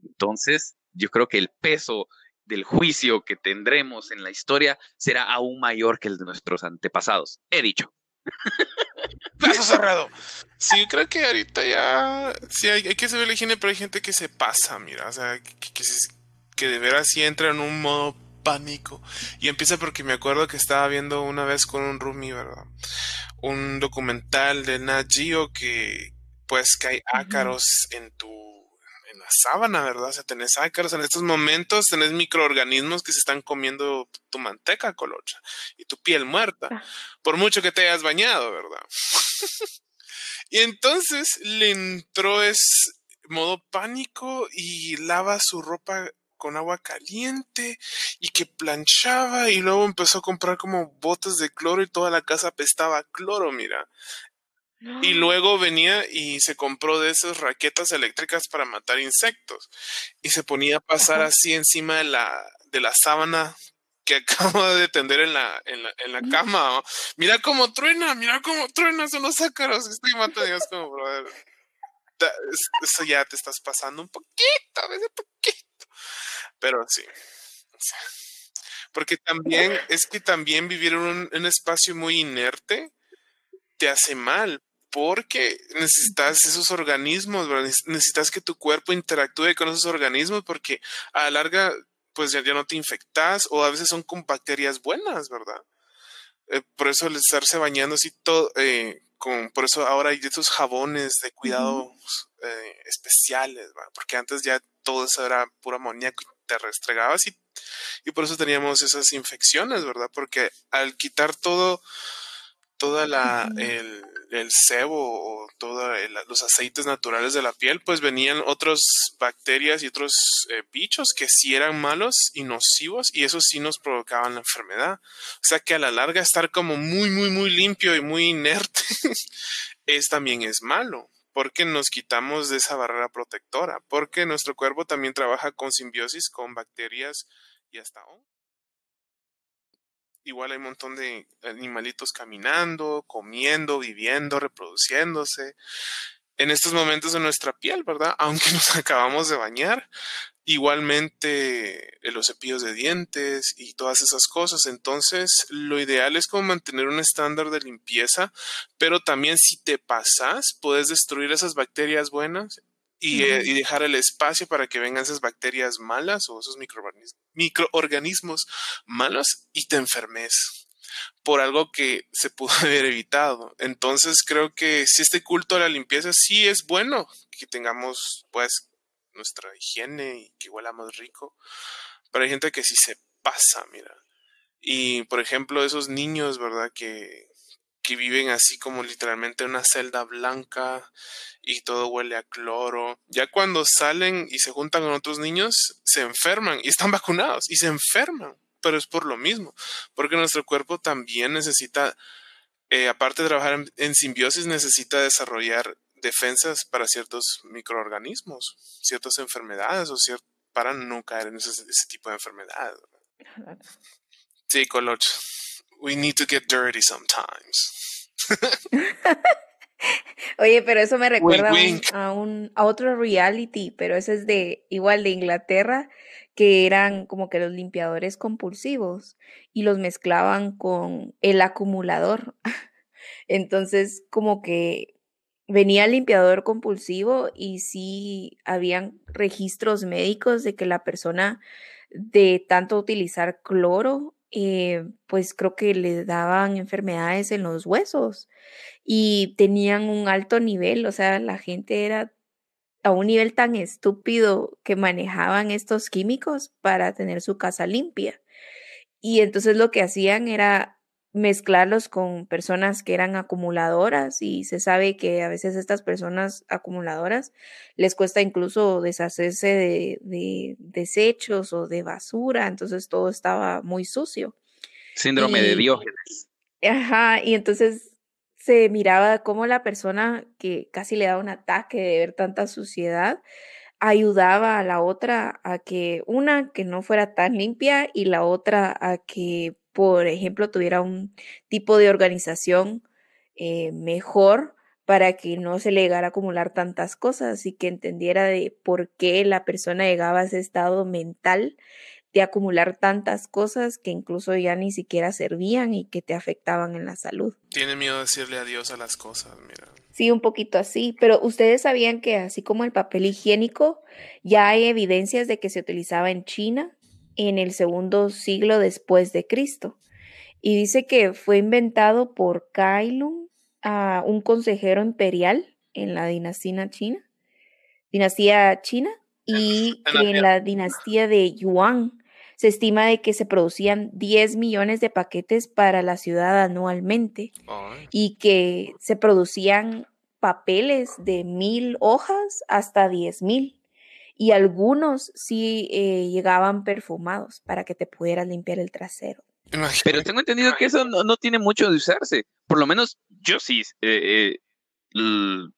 Entonces, yo creo que el peso del juicio que tendremos en la historia será aún mayor que el de nuestros antepasados. He dicho. Paso cerrado. Sí, creo que ahorita ya. Sí, hay, que saber la higiene, pero hay gente que se pasa, mira. O sea, que, que, de veras sí entra en un modo pánico. Y empieza porque me acuerdo que estaba viendo una vez con un roomie, ¿verdad? Un documental de Nat Geo que, pues, que hay ácaros en tu sábana, ¿verdad? O sea, tenés ácaros en estos momentos, tenés microorganismos que se están comiendo tu manteca colocha y tu piel muerta, ah. por mucho que te hayas bañado, ¿verdad? y entonces le entró es modo pánico y lava su ropa con agua caliente y que planchaba y luego empezó a comprar como botes de cloro y toda la casa apestaba cloro, mira. Y luego venía y se compró de esas raquetas eléctricas para matar insectos. Y se ponía a pasar así encima de la, de la sábana que acaba de tender en la, en la, en la cama. Mira cómo truena, mira cómo truena, son los ácaros. Estoy matando Dios como, brother. Eso ya te estás pasando un poquito, a veces poquito. Pero sí. Porque también, es que también vivir en un, un espacio muy inerte te hace mal, porque necesitas esos organismos, necesitas que tu cuerpo interactúe con esos organismos porque a la larga pues ya, no te infectas o a veces son con bacterias buenas, ¿verdad? Eh, por eso el estarse bañando así todo, eh, con, por eso ahora hay esos jabones de cuidado eh, especiales, ¿verdad? porque antes ya todo eso era puro amoníaco y te restregabas y, y por eso teníamos esas infecciones, ¿verdad? Porque al quitar todo, toda la, el, el sebo o todos los aceites naturales de la piel, pues venían otras bacterias y otros eh, bichos que sí eran malos y nocivos y eso sí nos provocaban la enfermedad. O sea que a la larga estar como muy, muy, muy limpio y muy inerte es también es malo porque nos quitamos de esa barrera protectora, porque nuestro cuerpo también trabaja con simbiosis con bacterias y hasta igual hay un montón de animalitos caminando, comiendo, viviendo, reproduciéndose. En estos momentos de nuestra piel, ¿verdad? Aunque nos acabamos de bañar, igualmente eh, los cepillos de dientes y todas esas cosas. Entonces, lo ideal es como mantener un estándar de limpieza, pero también si te pasas, puedes destruir esas bacterias buenas eh, y, dejar el espacio para que vengan esas bacterias malas o esos microorganismos, malos y te enfermes por algo que se pudo haber evitado. Entonces creo que si este culto a la limpieza sí es bueno que tengamos pues nuestra higiene y que huelamos rico, pero hay gente que sí se pasa, mira. Y por ejemplo, esos niños, ¿verdad? Que, que viven así como literalmente en una celda blanca y todo huele a cloro. Ya cuando salen y se juntan con otros niños, se enferman y están vacunados y se enferman, pero es por lo mismo, porque nuestro cuerpo también necesita, eh, aparte de trabajar en, simbiosis, necesita desarrollar defensas para ciertos microorganismos, ciertas enfermedades o para no caer en ese, tipo de enfermedades. Sí, Coloch. We need to get dirty sometimes. Oye, pero eso me recuerda A, un, a otro reality, pero ese es de igual de Inglaterra, que eran como que los limpiadores compulsivos y los mezclaban con el acumulador. Entonces, como que venía el limpiador compulsivo y sí habían registros médicos de que la persona de tanto utilizar cloro, eh, pues creo que le daban enfermedades en los huesos y tenían un alto nivel, o sea, la gente era a un nivel tan estúpido que manejaban estos químicos para tener su casa limpia. Y entonces lo que hacían era mezclarlos con personas que eran acumuladoras y se sabe que a veces estas personas acumuladoras les cuesta incluso deshacerse de, desechos o de basura, entonces todo estaba muy sucio. Síndrome de Diógenes. Ajá, y entonces se miraba como la persona que casi le daba un ataque de ver tanta suciedad, ayudaba a la otra a que una que no fuera tan limpia y la otra a que por ejemplo, tuviera un tipo de organización eh, mejor para que no se le llegara a acumular tantas cosas y que entendiera de por qué la persona llegaba a ese estado mental de acumular tantas cosas que incluso ya ni siquiera servían y que te afectaban en la salud. Tiene miedo de decirle adiós a las cosas, mira. Sí, un poquito así, pero ustedes sabían que así como el papel higiénico, ya hay evidencias de que se utilizaba en China en el segundo siglo después de Cristo. Y dice que fue inventado por Kailun, un consejero imperial en la dinastía china, dinastía china, y que en la dinastía de Yuan se estima de que se producían 10 millones de paquetes para la ciudad anualmente y que se producían papeles de mil hojas hasta diez mil y algunos sí eh, llegaban perfumados para que te pudieras limpiar el trasero. Pero tengo entendido que eso no, tiene mucho de usarse. Por lo menos yo sí, eh, eh,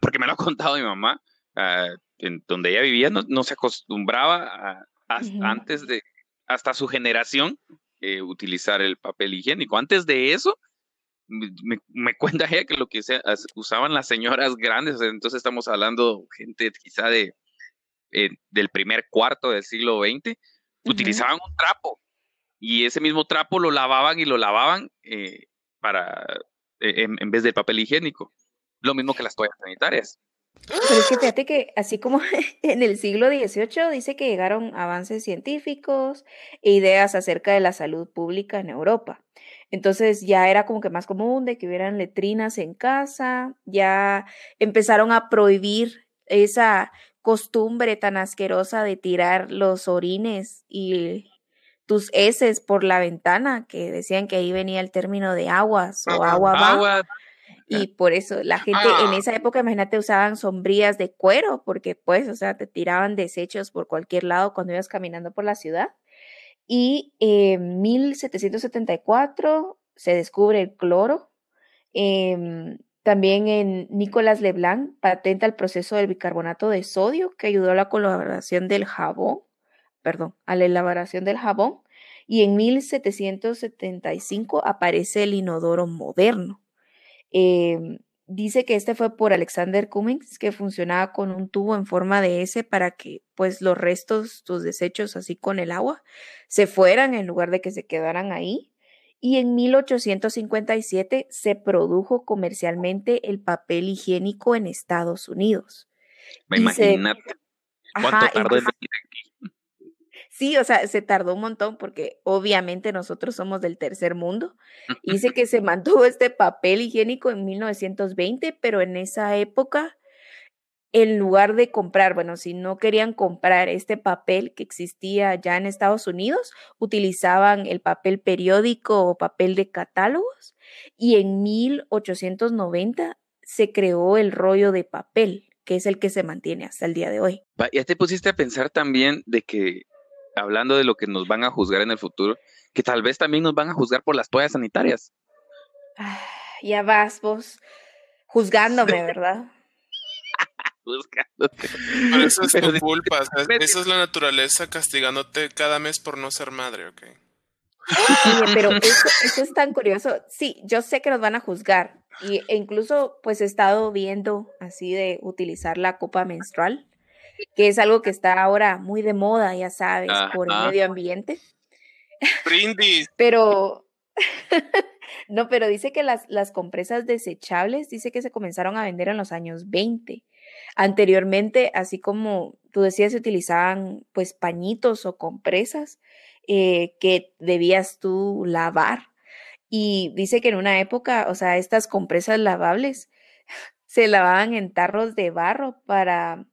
porque me lo ha contado mi mamá, ah, en donde ella vivía no, se acostumbraba a, antes de, hasta su generación, utilizar el papel higiénico. Antes de eso, me, me, cuenta ella que lo que usaban las señoras grandes, entonces estamos hablando gente quizá de eh, del primer cuarto del siglo XX, utilizaban un trapo y ese mismo trapo lo lavaban y lo lavaban eh, para e, en, vez del papel higiénico. Lo mismo que las toallas sanitarias. Pero es que fíjate que así como en el siglo XVIII dice que llegaron avances científicos e ideas acerca de la salud pública en Europa. Entonces ya era como que más común de que hubieran letrinas en casa, ya empezaron a prohibir esa costumbre tan asquerosa de tirar los orines y tus heces por la ventana, que decían que ahí venía el término de aguas o agua va. Y por eso la gente en ah. esa época, imagínate, usaban sombrías de cuero, porque pues, o sea, te tiraban desechos por cualquier lado cuando ibas caminando por la ciudad. Y en 1774 se descubre el cloro. Eh, también en Nicolas Leblanc patenta el proceso del bicarbonato de sodio que ayudó a la colaboración del jabón, perdón, a la elaboración del jabón. Y en 1775 aparece el inodoro moderno. Em, dice que este fue por Alexander Cummings, que funcionaba con un tubo en forma de S para que pues los restos, tus desechos así con el agua, se fueran en lugar de que se quedaran ahí y en 1857 se produjo comercialmente el papel higiénico en Estados Unidos. Me imagino cuánto tardó en aquí. Sí, o sea, se tardó un montón porque obviamente nosotros somos del tercer mundo. Dice que se mantuvo este papel higiénico en 1920, pero en esa época en lugar de comprar, bueno, si no querían comprar este papel que existía ya en Estados Unidos, utilizaban el papel periódico o papel de catálogos y en 1890 se creó el rollo de papel, que es el que se mantiene hasta el día de hoy. Ya te pusiste a pensar también de que, hablando de lo que nos van a juzgar en el futuro, que tal vez también nos van a juzgar por las toallas sanitarias. Ah, ya vas vos juzgándome, ¿verdad? Buscándote. Pero eso es tu culpa, esa es la naturaleza castigándote cada mes por no ser madre, ¿ok? pero eso, es tan curioso. Sí, yo sé que nos van a juzgar. Y, e incluso, pues he estado viendo así de utilizar la copa menstrual, que es algo que está ahora muy de moda, ya sabes, por el medio ambiente. Brindis. pero, no, pero dice que las, las compresas desechables, dice que se comenzaron a vender en los años 20. Anteriormente, así como tú decías, se utilizaban pues pañitos o compresas eh, que debías tú lavar. Y dice que en una época, o sea, estas compresas lavables se lavaban en tarros de barro para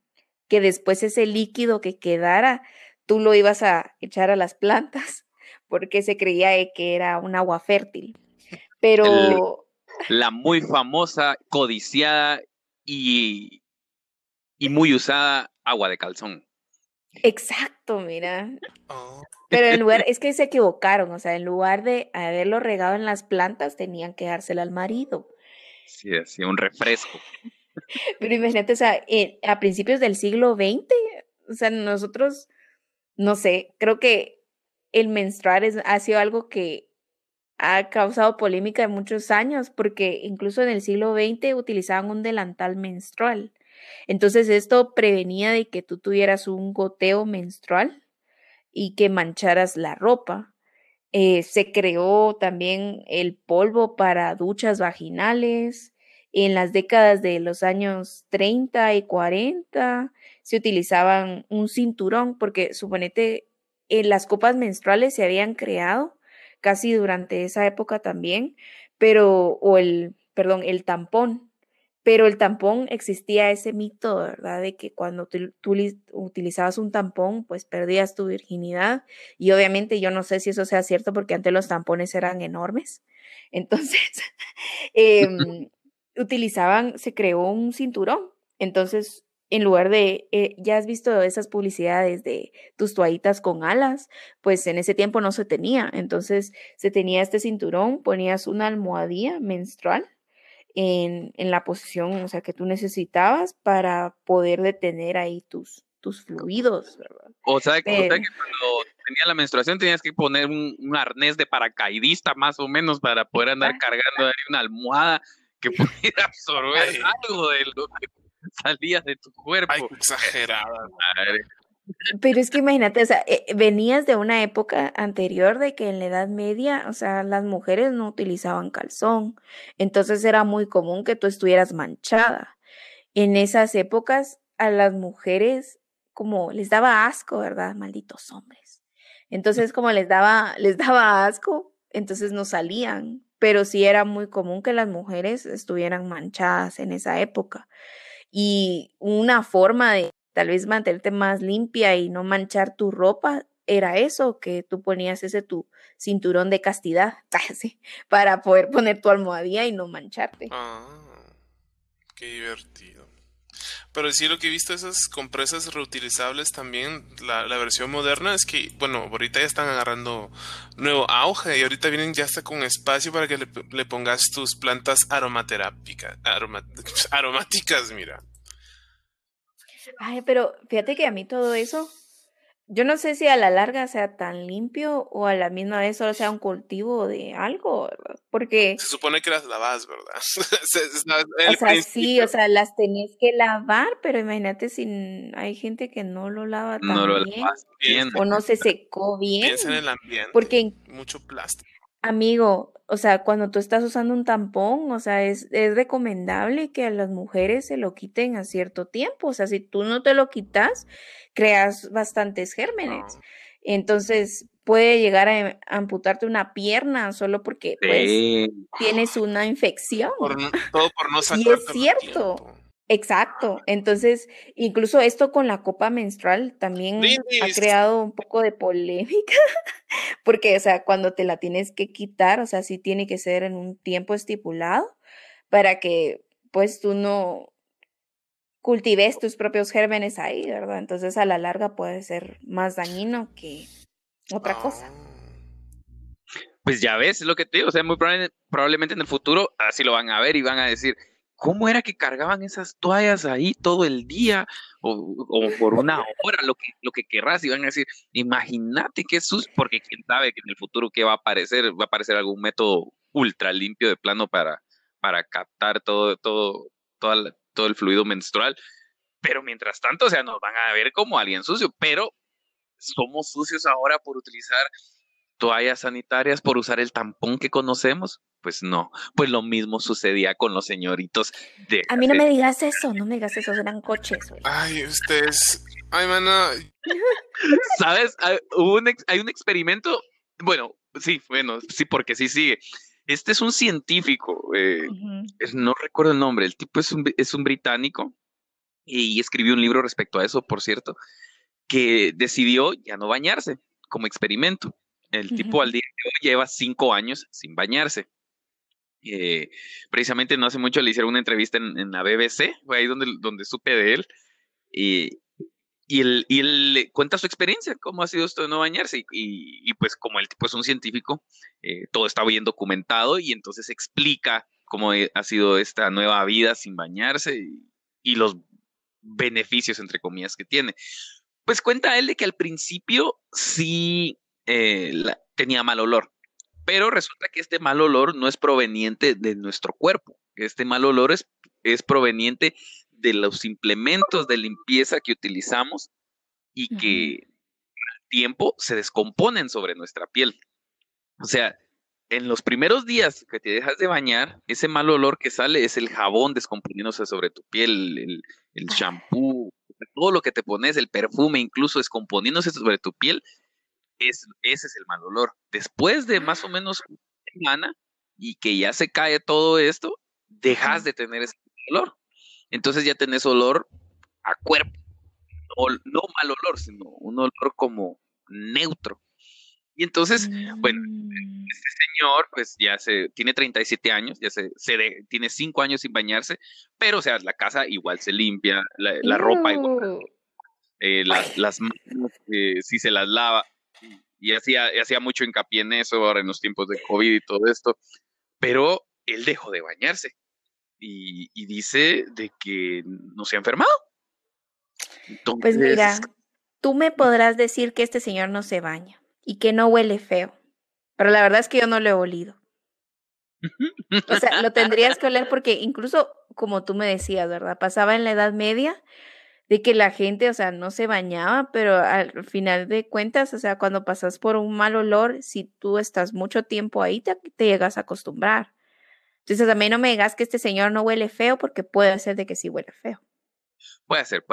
que después ese líquido que quedara, tú lo ibas a echar a las plantas, porque se creía que era un agua fértil. Pero... la muy famosa, codiciada y, y muy usada agua de calzón. Exacto, mira. Oh. Pero en lugar, es que se equivocaron, o sea, en lugar de haberlo regado en las plantas, tenían que dárselo al marido. Sí, así un refresco. Pero imagínate, o sea, a principios del siglo XX, o sea, nosotros, no sé, creo que el menstruar es, ha sido algo que ha causado polémica en muchos años, porque incluso en el siglo XX utilizaban un delantal menstrual. Entonces esto prevenía de que tú tuvieras un goteo menstrual y que mancharas la ropa. Eh, se creó también el polvo para duchas vaginales. En las décadas de los años 30 y 40 se utilizaban un cinturón porque suponete en las copas menstruales se habían creado casi durante esa época también, pero o el perdón, el tampón pero el tampón existía ese mito, ¿verdad? De que cuando tú, utilizabas un tampón, pues perdías tu virginidad. Y obviamente yo no sé si eso sea cierto porque antes los tampones eran enormes. Entonces, em, utilizaban, se creó un cinturón. Entonces, en lugar de, eh, ya has visto esas publicidades de tus toallitas con alas, pues en ese tiempo no se tenía. Entonces, se tenía este cinturón, ponías una almohadilla menstrual en, en, la posición, o sea, que tú necesitabas para poder detener ahí tus, tus fluidos, ¿verdad? O sea, que, cuando tenía la menstruación tenías que poner un, arnés de paracaidista más o menos para poder andar cargando ahí una almohada que pudiera absorber algo de lo que salía de tu cuerpo. Ay, exagerada. Pero es que imagínate, o sea, eh, venías de una época anterior de que en la Edad Media, o sea, las mujeres no utilizaban calzón, entonces era muy común que tú estuvieras manchada. En esas épocas a las mujeres como les daba asco, ¿verdad? Malditos hombres. Entonces como les daba les daba asco, entonces no salían, pero sí era muy común que las mujeres estuvieran manchadas en esa época. Y una forma de tal vez mantenerte más limpia y no manchar tu ropa, era eso, que tú ponías ese tu cinturón de castidad, para poder poner tu almohadilla y no mancharte. Ah, qué divertido. Pero sí lo que he visto esas compresas reutilizables también, la, versión moderna es que, bueno, ahorita ya están agarrando nuevo auge y ahorita vienen ya hasta con espacio para que le, pongas tus plantas aromaterápicas, aromáticas, mira. Ay, pero fíjate que a mí todo eso, yo no sé si a la larga sea tan limpio o a la misma vez solo sea un cultivo de algo, Porque... Se supone que las lavas, ¿verdad? o sea, sí, o sea, las tenías que lavar, pero imagínate si hay gente que no lo lava tan no lo bien, bien, o no se secó bien. Piensa en el ambiente. Porque... Mucho plástico. Amigo, o sea, cuando tú estás usando un tampón, o sea, es, es recomendable que a las mujeres se lo quiten a cierto tiempo. O sea, si tú no te lo quitas, creas bastantes gérmenes. Entonces, puede llegar a amputarte una pierna solo porque pues, tienes una infección. todo por no Y es cierto. Exacto. Entonces, incluso esto con la copa menstrual también ha creado un poco de polémica, porque, o sea, cuando te la tienes que quitar, o sea, sí tiene que ser en un tiempo estipulado para que, pues, tú no cultives tus propios gérmenes ahí, ¿verdad? Entonces, a la larga puede ser más dañino que otra cosa. Ah. Pues ya ves, es lo que te digo, o sea, muy probablemente en el futuro así lo van a ver y van a decir, ¿Cómo era que cargaban esas toallas ahí todo el día o, por una hora, lo que, lo que querrás? Y van a decir, imagínate qué sus, porque quién sabe que en el futuro qué va a aparecer, va a aparecer algún método ultra limpio de plano para, para captar todo, todo, todo el fluido menstrual. pero mientras tanto, o sea, nos van a ver como alguien sucio, pero somos sucios ahora por utilizar toallas sanitarias, por usar el tampón que conocemos. Pues no, pues lo mismo sucedía con los señoritos de... A mí no me digas eso, no me digas eso, eran coches. Ay, ustedes... Ay, mana. ¿Sabes? Hay un, hay un experimento, bueno, sí, bueno, sí, porque sí sigue. Este es un científico, eh, no recuerdo el nombre, el tipo es un, es un británico y escribió un libro respecto a eso, por cierto, que decidió ya no bañarse como experimento. El tipo al día de hoy lleva cinco años sin bañarse. Eh, precisamente no hace mucho le hicieron una entrevista en, la BBC, fue ahí donde, donde supe de él. Y, y él, y él cuenta su experiencia, cómo ha sido esto de no bañarse. Y, y pues como el tipo es un científico, eh, todo está bien documentado y entonces explica cómo ha sido esta nueva vida sin bañarse y, y los beneficios, entre comillas, que tiene. Pues cuenta él de que al principio sí eh, tenía mal olor, pero resulta que este mal olor no es proveniente de nuestro cuerpo. Este mal olor es, es proveniente de los implementos de limpieza que utilizamos y que al tiempo se descomponen sobre nuestra piel. O sea, en los primeros días que te dejas de bañar, ese mal olor que sale es el jabón descomponiéndose sobre tu piel, el, el shampoo, todo lo que te pones, el perfume incluso descomponiéndose sobre tu piel, es, ese es el mal olor. Después de más o menos una semana y que ya se cae todo esto, dejas de tener ese olor. Entonces ya tenés olor a cuerpo. No, no mal olor, sino un olor como neutro. Y entonces, bueno, mm. este señor, pues ya se, tiene 37 años, ya se, se tiene 5 años sin bañarse, pero o sea, la casa igual se limpia, la, ropa igual, eh, las, las manos eh, sí se las lava, y hacía, hacía mucho hincapié en eso ahora en los tiempos de COVID y todo esto, pero él dejó de bañarse y, y dice de que no se ha enfermado. pues mira, tú me podrás decir que este señor no se baña y que no huele feo. Pero la verdad es que yo no lo he olido. O sea, lo tendrías que oler porque incluso, como tú me decías, ¿verdad? Pasaba en la Edad Media de que la gente, o sea, no se bañaba, pero al final de cuentas, o sea, cuando pasas por un mal olor, si tú estás mucho tiempo ahí, te, llegas a acostumbrar. Entonces, a mí no me digas que este señor no huele feo porque puede ser de que sí huele feo. Puede ser,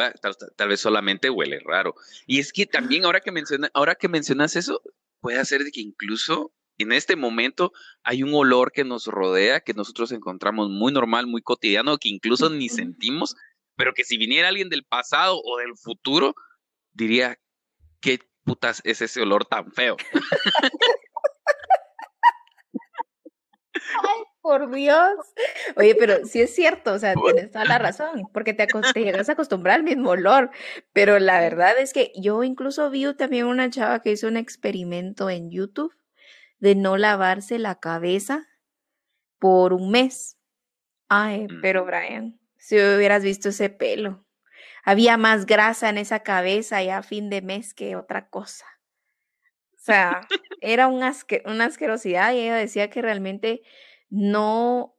tal, vez solamente huele raro. Y es que también ahora que, menciona, ahora que mencionas eso, puede ser de que incluso en este momento hay un olor que nos rodea, que nosotros encontramos muy normal, muy cotidiano, que incluso ni sentimos, pero que si viniera alguien del pasado o del futuro, diría, ¿qué putas es ese olor tan feo? Ay, por Dios. Oye, pero sí es cierto, o sea, tienes toda la razón, porque te, te, llegas a acostumbrar al mismo olor, pero la verdad es que yo incluso vi también una chava que hizo un experimento en YouTube de no lavarse la cabeza por un mes. Ay, pero Brian, si hubieras visto ese pelo, había más grasa en esa cabeza ya a fin de mes que otra cosa. O sea, era una asquerosidad y ella decía que realmente no,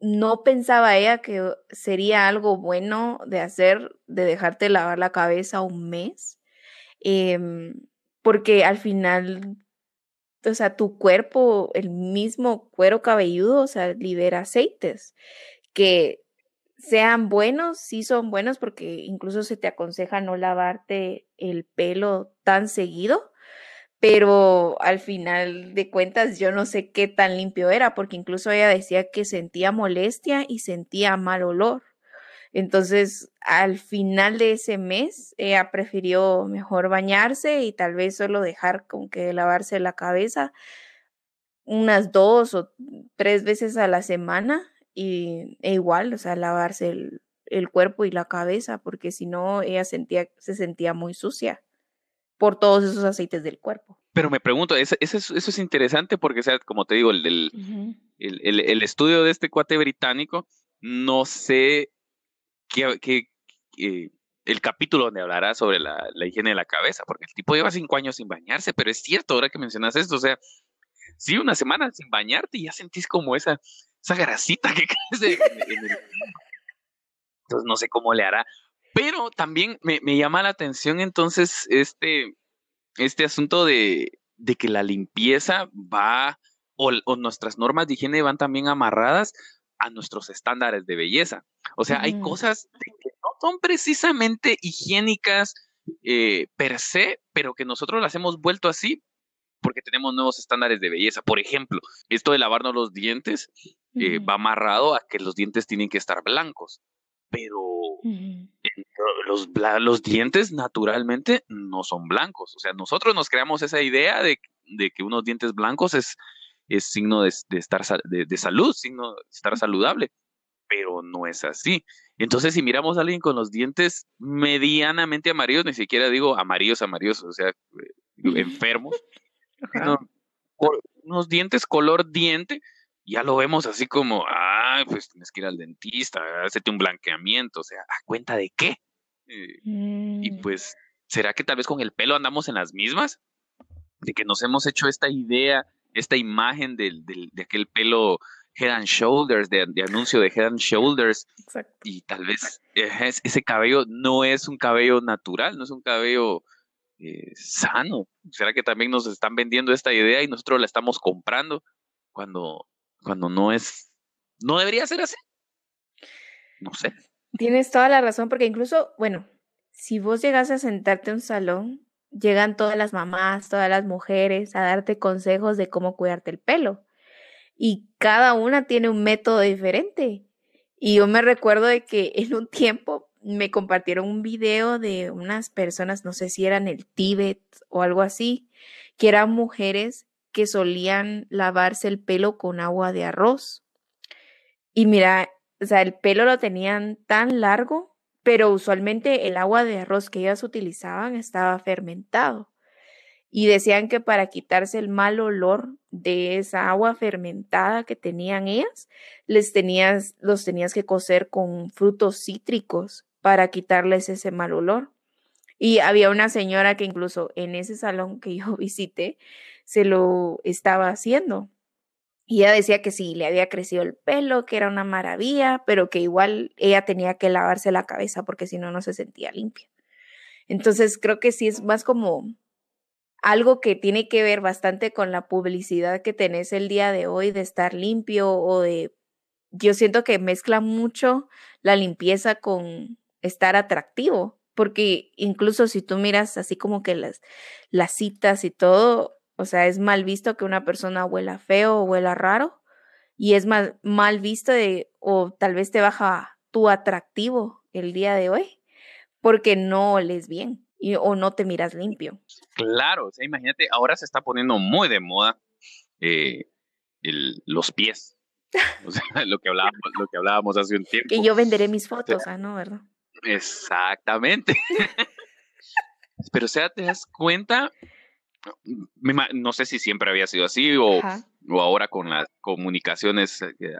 no pensaba ella que sería algo bueno de hacer, de dejarte lavar la cabeza un mes, em, porque al final, o sea, tu cuerpo, el mismo cuero cabelludo, o sea, libera aceites que sean buenos, sí son buenos porque incluso se te aconseja no lavarte el pelo tan seguido, pero al final de cuentas yo no sé qué tan limpio era, porque incluso ella decía que sentía molestia y sentía mal olor. Entonces, al final de ese mes, ella prefirió mejor bañarse y tal vez solo dejar con que lavarse la cabeza unas dos o tres veces a la semana y e igual, o sea, lavarse el, el cuerpo y la cabeza, porque si no, ella sentía, se sentía muy sucia por todos esos aceites del cuerpo. Pero me pregunto, eso, eso, es interesante porque, sea, como te digo, el, el, el, estudio de este cuate británico, no sé qué, qué, el capítulo donde hablará sobre la, la, higiene de la cabeza, porque el tipo lleva cinco años sin bañarse, pero es cierto, ahora que mencionas esto, o sea, sí, una semana sin bañarte y ya sentís como esa, esa grasita que crece en, el... Entonces no sé cómo le hará, Pero también me, llama la atención entonces este, este asunto de, de que la limpieza va o, nuestras normas de higiene van también amarradas a nuestros estándares de belleza. O sea, hay cosas que no son precisamente higiénicas eh, per se, pero que nosotros las hemos vuelto así porque tenemos nuevos estándares de belleza. Por ejemplo, esto de lavarnos los dientes eh, va amarrado a que los dientes tienen que estar blancos, pero los, los dientes naturalmente no son blancos. O sea, nosotros nos creamos esa idea de, de que unos dientes blancos es es signo de, estar de, salud, signo de estar saludable, pero no es así. Entonces, si miramos a alguien con los dientes medianamente amarillos, ni siquiera digo amarillos, amarillos, o sea, eh, enfermos, unos dientes color diente, ya lo vemos así como, ah, pues tienes que ir al dentista, hacerte un blanqueamiento, o sea, ¿a cuenta de qué? Eh, y mm. pues, ¿será que tal vez con el pelo andamos en las mismas? De que nos hemos hecho esta idea esta imagen de aquel pelo Head and Shoulders, de, anuncio de Head and Shoulders. Y tal vez ese cabello no es un cabello natural, no es un cabello eh, sano. ¿Será que también nos están vendiendo esta idea y nosotros la estamos comprando cuando, cuando no es, no debería ser así? No sé. Tienes toda la razón, porque incluso, bueno, si vos llegas a sentarte en un salón, llegan todas las mamás, todas las mujeres a darte consejos de cómo cuidarte el pelo. Y cada una tiene un método diferente. Y yo me recuerdo de que en un tiempo me compartieron un video de unas personas, no sé si eran el Tíbet o algo así, que eran mujeres que solían lavarse el pelo con agua de arroz. Y mira, o sea, el pelo lo tenían tan largo pero usualmente el agua de arroz que ellas utilizaban estaba fermentado. Y decían que para quitarse el mal olor de esa agua fermentada que tenían ellas, les tenías, los tenías que cocer con frutos cítricos para quitarles ese mal olor. Y había una señora que incluso en ese salón que yo visité se lo estaba haciendo. Y ella decía que sí, le había crecido el pelo, que era una maravilla, pero que igual ella tenía que lavarse la cabeza porque si no, no se sentía limpia. Entonces creo que sí es más como algo que tiene que ver bastante con la publicidad que tenés el día de hoy de estar limpio o de... Yo siento que mezcla mucho la limpieza con estar atractivo, porque incluso si tú miras así como que las, las citas y todo, o sea, es mal visto que una persona huela feo o huela raro y es mal, mal visto de, o tal vez te baja tu atractivo el día de hoy porque no oles bien y, o no te miras limpio. Claro, o sea, imagínate, ahora se está poniendo muy de moda eh, el, los pies. O sea, lo que hablábamos, lo que hablábamos hace un tiempo. Que yo venderé mis fotos, ah, ¿no? ¿Verdad? Exactamente. Pero o sea, te das cuenta no sé si siempre había sido así o, o ahora con las comunicaciones eh,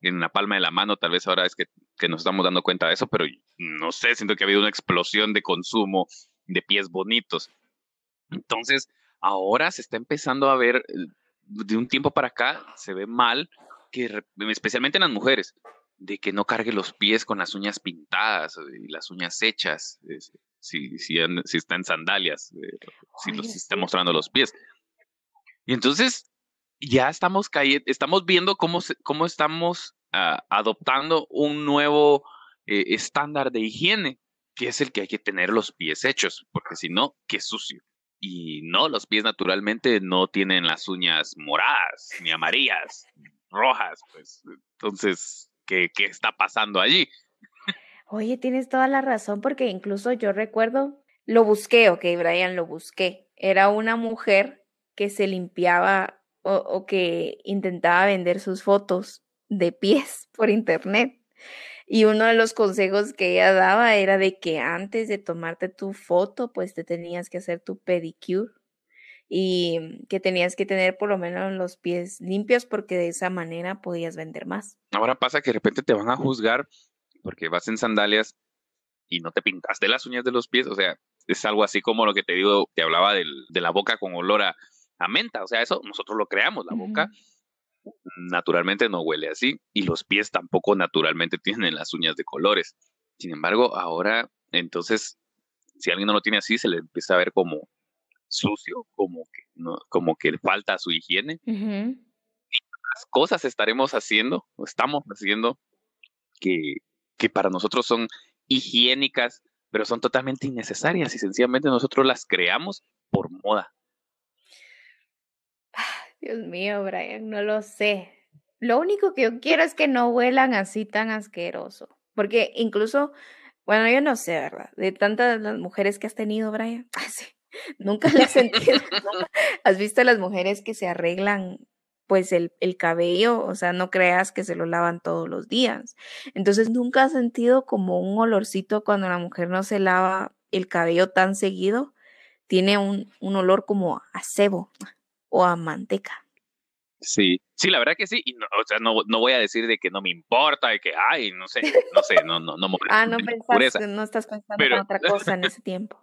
en la palma de la mano, tal vez ahora es que, que, nos estamos dando cuenta de eso, pero no sé, siento que ha habido una explosión de consumo de pies bonitos. Entonces, ahora se está empezando a ver, eh, de un tiempo para acá, se ve mal, que especialmente en las mujeres, de que no cargue los pies con las uñas pintadas y las uñas hechas si, si, si está en sandalias, eh, si, los, está mostrando los pies. Y entonces ya estamos cayendo, estamos viendo cómo, cómo estamos ah, adoptando un nuevo eh, estándar de higiene, que es el que hay que tener los pies hechos, porque si no, qué sucio. Y no, los pies naturalmente no tienen las uñas moradas, ni amarillas, rojas, pues. Entonces, ¿qué, qué está pasando allí? Oye, tienes toda la razón porque incluso yo recuerdo, lo busqué, ok, Brian, lo busqué. Era una mujer que se limpiaba o, que intentaba vender sus fotos de pies por internet. Y uno de los consejos que ella daba era de que antes de tomarte tu foto, pues te tenías que hacer tu pedicure y que tenías que tener por lo menos los pies limpios porque de esa manera podías vender más. Ahora pasa que de repente te van a juzgar porque vas en sandalias y no te pintaste las uñas de los pies, o sea, es algo así como lo que te digo, te hablaba de la boca con olor a, menta, o sea, eso nosotros lo creamos, la boca naturalmente no huele así y los pies tampoco naturalmente tienen las uñas de colores. Sin embargo, ahora, entonces, si alguien no lo tiene así, se le empieza a ver como sucio, como que, no, como que falta su higiene. Las cosas estaremos haciendo, o estamos haciendo, que, que para nosotros son higiénicas, pero son totalmente innecesarias y sencillamente nosotros las creamos por moda. Dios mío, Brian, no lo sé. Lo único que yo quiero es que no huelan así tan asqueroso. Porque incluso, bueno, yo no sé, ¿verdad? De tantas las mujeres que has tenido, Brian. Así, nunca las has sentido. ¿Has visto a las mujeres que se arreglan pues el, el, cabello, o sea, no creas que se lo lavan todos los días. Entonces, nunca has sentido como un olorcito cuando la mujer no se lava el cabello tan seguido. Tiene un, un olor como a cebo o a manteca. Sí, sí, la verdad que sí. Y no, o sea, no, no voy a decir de que no me importa, de que, ay, no sé, no sé, no, no, no me Ah, no pensaste, no estás pensando en otra cosa en ese tiempo.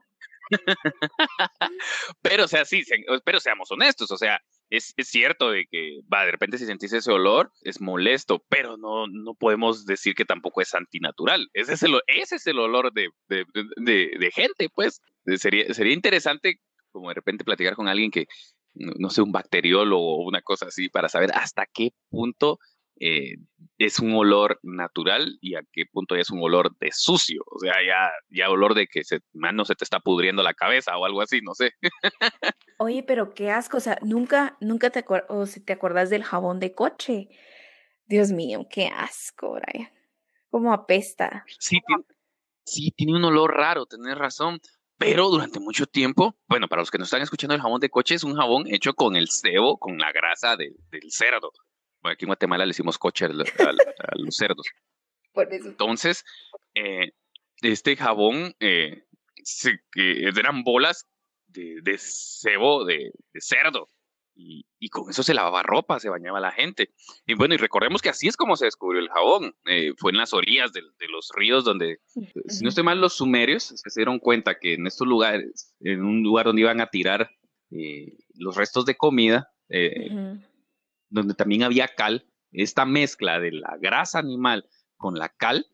pero, o sea, sí, pero seamos honestos, o sea, es, cierto de que, va, de repente si sentís ese olor, es molesto, pero no, no podemos decir que tampoco es antinatural. Ese es el, ese es el olor de, gente, pues. Sería, sería interesante como de repente platicar con alguien que, no sé, un bacteriólogo o una cosa así, para saber hasta qué punto eh, es un olor natural y a qué punto ya es un olor de sucio, o sea, ya, ya olor de que se, no se te está pudriendo la cabeza o algo así, no sé. Oye, pero qué asco, o sea, nunca, nunca te acuerdas, o si te acuerdas del jabón de coche. Dios mío, qué asco, Brian. Como apesta. Sí, tiene, sí, tiene un olor raro, tenés razón. Pero durante mucho tiempo, bueno, para los que nos están escuchando, el jabón de coche es un jabón hecho con el cebo, con la grasa del cerdo. Bueno, aquí en Guatemala le decimos coche a, los cerdos. Entonces, eh, este jabón eh, eran bolas de, de cebo de, cerdo. Y, con eso se lavaba ropa, se bañaba la gente. Y bueno, y recordemos que así es como se descubrió el jabón. Eh, fue en las orillas de, los ríos donde, si no estoy mal, los sumerios se dieron cuenta que en estos lugares, en un lugar donde iban a tirar los restos de comida, donde también había cal, esta mezcla de la grasa animal con la cal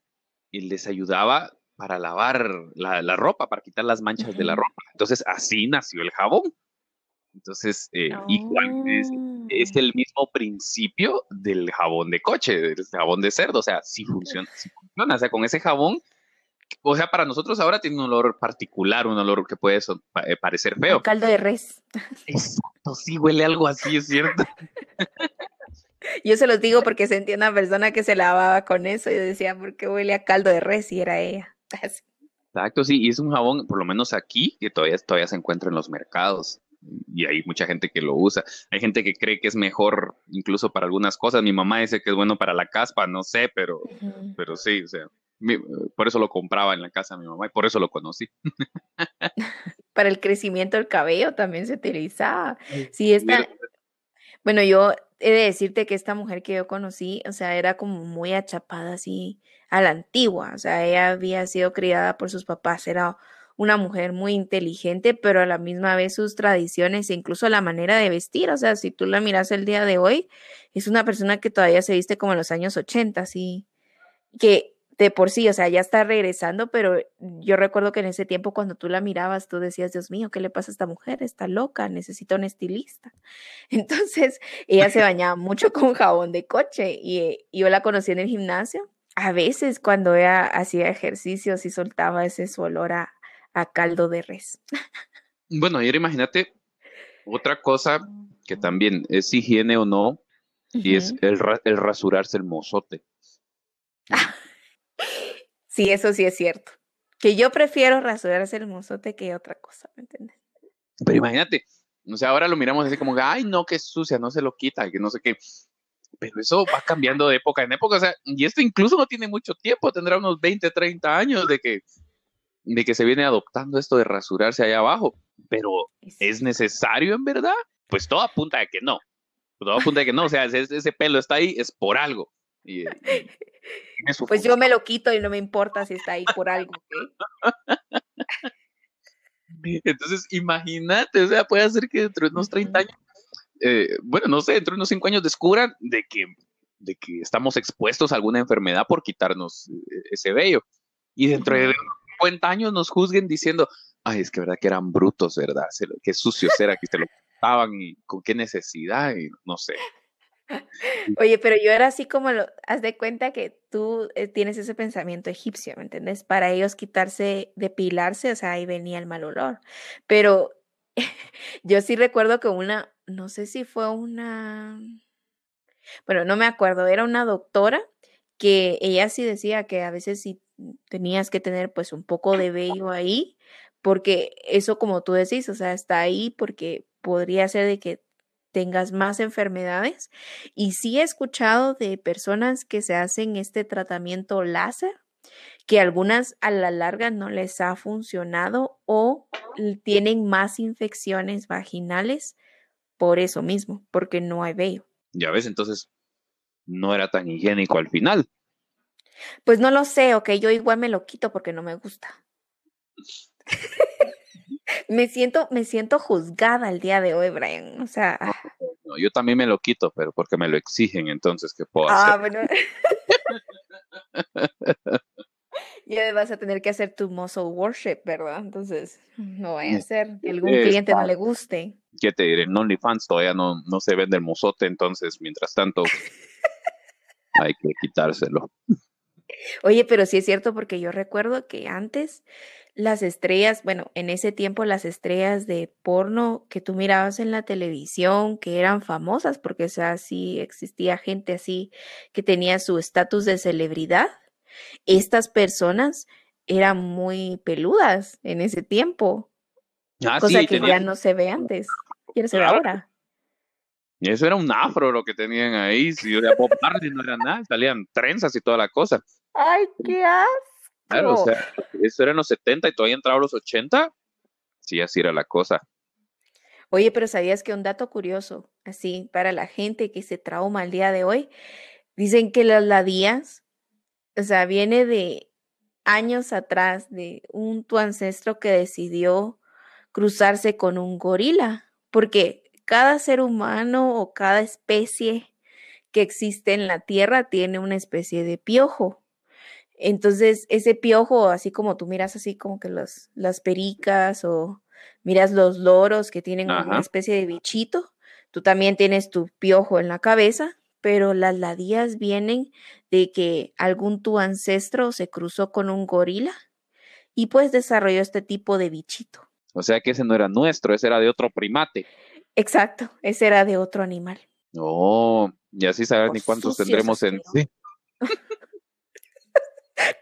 les ayudaba para lavar la, ropa, para quitar las manchas de la ropa. Entonces así nació el jabón. Entonces, eh, igual es, es, oh. el mismo principio del jabón de coche, del jabón de cerdo. O sea, si funciona, si funciona. O sea, con ese jabón, o sea, para nosotros ahora tiene un olor particular, un olor que puede eh, parecer feo. caldo de res. Exacto, sí huele algo así, es cierto. Yo se los digo porque sentí una persona que se lavaba con eso y decía, ¿por qué huele a caldo de res? Y era ella. Exacto, sí, y es un jabón, por lo menos aquí, que todavía, todavía se encuentra en los mercados. Y hay mucha gente que lo usa. Hay gente que cree que es mejor incluso para algunas cosas. Mi mamá dice que es bueno para la caspa, no sé, pero, pero sí, o sea, por eso lo compraba en la casa de mi mamá y por eso lo conocí. para el crecimiento del cabello también se utilizaba. Sí, está, bueno, yo he de decirte que esta mujer que yo conocí, o sea, era como muy achapada así a la antigua, o sea, ella había sido criada por sus papás, era una mujer muy inteligente, pero a la misma vez sus tradiciones e incluso la manera de vestir, o sea, si tú la miras el día de hoy, es una persona que todavía se viste como en los años 80, así, que de por sí, o sea, ya está regresando, pero yo recuerdo que en ese tiempo cuando tú la mirabas, tú decías, Dios mío, ¿qué le pasa a esta mujer? Está loca, necesita un estilista. Entonces, ella se bañaba mucho con jabón de coche y, yo la conocí en el gimnasio. A veces cuando ella hacía ejercicios y soltaba ese su olor a, caldo de res. Bueno, y ahora imagínate otra cosa que también es higiene o no, y es el, el rasurarse el mozote. Sí, eso sí es cierto. Que yo prefiero rasurarse el mozote que otra cosa, ¿me entiendes? Pero imagínate, o sea, ahora lo miramos así como, ay, no, que sucia, no se lo quita, que no sé qué. Pero eso va cambiando de época en época, o sea, y esto incluso no tiene mucho tiempo, tendrá unos 20, 30 años de que, de que se viene adoptando esto de rasurarse allá abajo. Pero, ¿es necesario en verdad? Pues todo apunta a que no. Todo apunta a que no, o sea, ese, ese pelo está ahí, es por algo. Y, pues yo me lo quito y no me importa si está ahí por algo. Entonces, imagínate, o sea, puede ser que dentro de unos 30 años, eh, bueno, no sé, dentro de unos 5 años descubran de que, de que estamos expuestos a alguna enfermedad por quitarnos eh, ese vello. Y dentro de 50 años nos juzguen diciendo, ay, es que verdad que eran brutos, ¿verdad? Qué sucios era que se lo estaban y con qué necesidad, y no sé. Oye, pero yo era así como lo, haz de cuenta que tú eh, tienes ese pensamiento egipcio, ¿me entiendes? Para ellos quitarse, depilarse, o sea, ahí venía el mal olor. Pero yo sí recuerdo que una, no sé si fue una, bueno, no me acuerdo, era una doctora que ella sí decía que a veces sí tenías que tener pues un poco de vello ahí, porque eso como tú decís, o sea, está ahí porque podría ser de que tengas más enfermedades. Y sí he escuchado de personas que se hacen este tratamiento láser, que algunas a la larga no les ha funcionado o tienen más infecciones vaginales por eso mismo, porque no hay vello. Ya ves, entonces no era tan higiénico al final. Pues no lo sé, ok, yo igual me lo quito porque no me gusta. me siento, me siento juzgada el día de hoy, Brian. O sea. Ah. yo también me lo quito, pero porque me lo exigen, entonces, ¿qué puedo ah, hacer? Bueno. ya vas a tener que hacer tu muscle worship, ¿verdad? Entonces, no vaya a ser que algún cliente no le guste. ¿Qué te diré? En OnlyFans todavía no, no se vende el mozote, entonces, mientras tanto, hay que quitárselo. Oye, pero sí es cierto porque yo recuerdo que antes las estrellas, bueno, en ese tiempo las estrellas de porno que tú mirabas en la televisión, que eran famosas, porque o sea, sí existía gente así que tenía su estatus de celebridad, estas personas eran muy peludas en ese tiempo. Ah, cosa que ya no se ve antes. Quiero se ahora. Y eso era un afro lo que tenían ahí. Si yo de Bob no era nada, salían trenzas y toda la cosa. ¡Ay, qué asco! Claro, o sea, eso era en los 70 y todavía entraba los 80. Sí, así era la cosa. Oye, pero ¿sabías que un dato curioso, así, para la gente que se trauma el día de hoy? Dicen que las ladías, o sea, viene de años atrás, de un tu ancestro que decidió cruzarse con un gorila, porque cada ser humano o cada especie que existe en la Tierra tiene una especie de piojo. Entonces, ese piojo, así como tú miras así como que los, las pericas o miras los loros que tienen una especie de bichito, tú también tienes tu piojo en la cabeza, pero las ladías vienen de que algún tu ancestro se cruzó con un gorila y pues desarrolló este tipo de bichito. O sea que ese no era nuestro, ese era de otro primate. Exacto, ese era de otro animal. Oh, y así sabes ni cuántos tendremos en sí.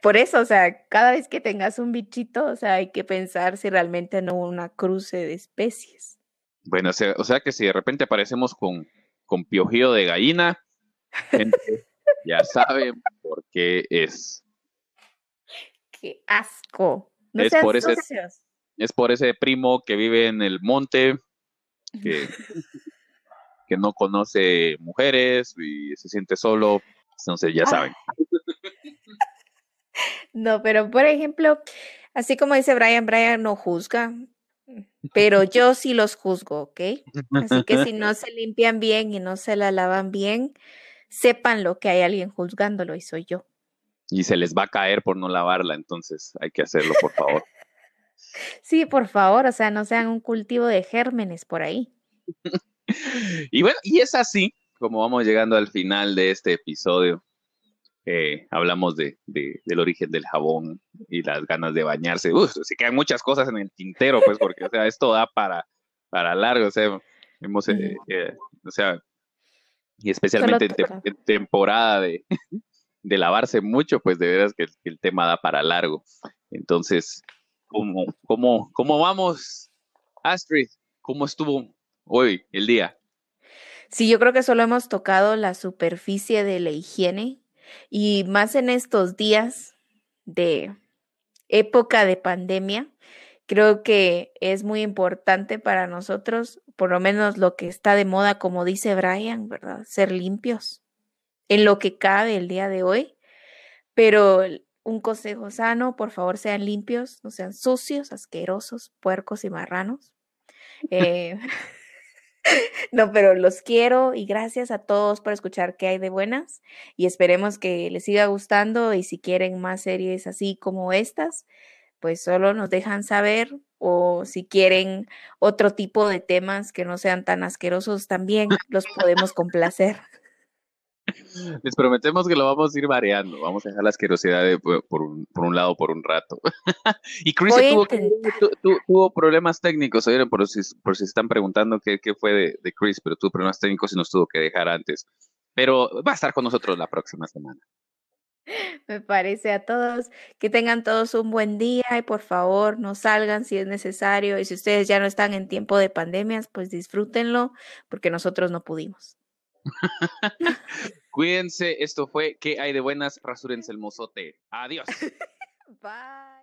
Por eso, o sea, cada vez que tengas un bichito, o sea, hay que pensar si realmente no una cruce de especies. Bueno, o sea, o sea que si de repente aparecemos con, con piojillo de gallina, gente ya saben por qué es. ¡Qué asco! No es, por ese, es por ese primo que vive en el monte, que, que no conoce mujeres y se siente solo. Entonces ya saben. No, pero por ejemplo, así como dice Brian, Brian no juzga, pero yo sí los juzgo, ¿ok? Así que si no se limpian bien y no se la lavan bien, sepan lo que hay alguien juzgándolo y soy yo. Y se les va a caer por no lavarla, entonces hay que hacerlo, por favor. Sí, por favor, o sea, no sean un cultivo de gérmenes por ahí. y bueno, y es así como vamos llegando al final de este episodio. Eh, hablamos de, del origen del jabón y las ganas de bañarse. Uf, se quedan muchas cosas en el tintero, pues, porque, o sea, esto da para, para largo, o sea, hemos, eh, eh, o sea, y especialmente en, temporada de, de, lavarse mucho, pues de veras que, el tema da para largo. Entonces, ¿cómo, cómo, cómo vamos, Astrid? ¿Cómo estuvo hoy el día? Sí, yo creo que solo hemos tocado la superficie de la higiene y más en estos días de época de pandemia, creo que es muy importante para nosotros, por lo menos lo que está de moda, como dice Brian, ¿verdad? Ser limpios en lo que cabe el día de hoy. Pero un consejo sano, por favor, sean limpios, no sean sucios, asquerosos, puercos y marranos. Eh, No, pero los quiero y gracias a todos por escuchar qué hay de buenas y esperemos que les siga gustando y si quieren más series así como estas, pues solo nos dejan saber o si quieren otro tipo de temas que no sean tan asquerosos también los podemos complacer. Les prometemos que lo vamos a ir variando. Vamos a dejar la asquerosidad por, un, por, un, lado por un rato. y Chris tuvo, problemas técnicos, ¿oyeron? Por si, por si están preguntando qué, qué fue de, de, Chris, pero tuvo problemas técnicos y nos tuvo que dejar antes. Pero va a estar con nosotros la próxima semana. Me parece a todos que tengan todos un buen día y por favor no salgan si es necesario y si ustedes ya no están en tiempo de pandemias, pues disfrútenlo porque nosotros no pudimos. Cuídense, esto fue ¿Qué hay de buenas? Rasúrense el mozote. Adiós. Bye.